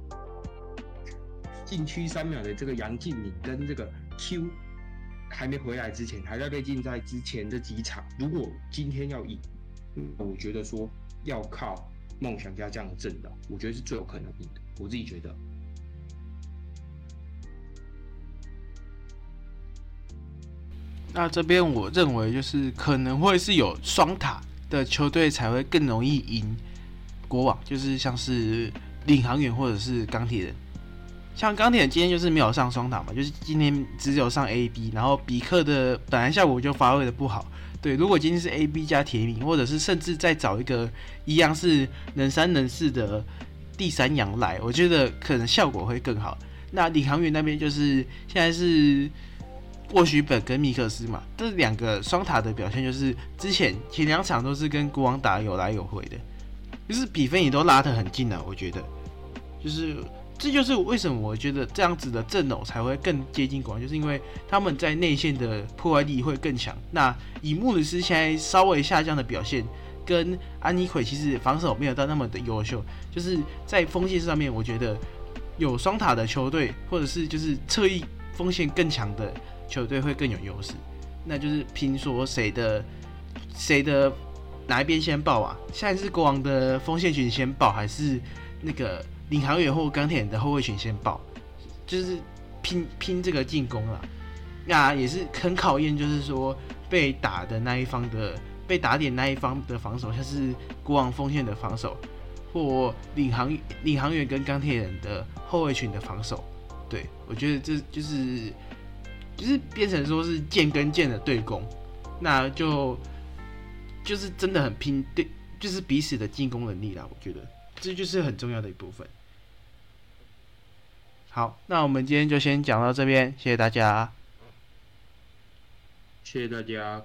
禁区三秒的这个杨敬敏跟这个。Q 还没回来之前，还在被禁赛之前这几场。如果今天要赢，我觉得说要靠梦想家这样的阵容，我觉得是最有可能赢的。我自己觉得。那这边我认为就是可能会是有双塔的球队才会更容易赢国王，就是像是领航员或者是钢铁人。像钢铁人今天就是没有上双塔嘛，就是今天只有上 A B，然后比克的本来效果就发挥的不好。对，如果今天是 A B 加铁米，或者是甚至再找一个一样是能三能四的第三羊来，我觉得可能效果会更好。那领航员那边就是现在是沃许本跟米克斯嘛，这两个双塔的表现就是之前前两场都是跟国王打有来有回的，就是比分也都拉得很近了。我觉得就是。这就是为什么我觉得这样子的阵容才会更接近国王，就是因为他们在内线的破坏力会更强。那以穆里斯现在稍微下降的表现，跟安妮奎其实防守没有到那么的优秀，就是在锋线上面，我觉得有双塔的球队，或者是就是侧翼锋线更强的球队会更有优势。那就是拼说谁的谁的哪一边先爆啊？现在是国王的锋线群先爆，还是那个？领航员或钢铁人的后卫群先爆，就是拼拼这个进攻了。那也是很考验，就是说被打的那一方的被打点那一方的防守，像是国王锋线的防守，或领航领航员跟钢铁人的后卫群的防守。对我觉得这就是就是变成说是剑跟剑的对攻，那就就是真的很拼，对，就是彼此的进攻能力啦。我觉得这就是很重要的一部分。好，那我们今天就先讲到这边，谢谢大家，谢谢大家。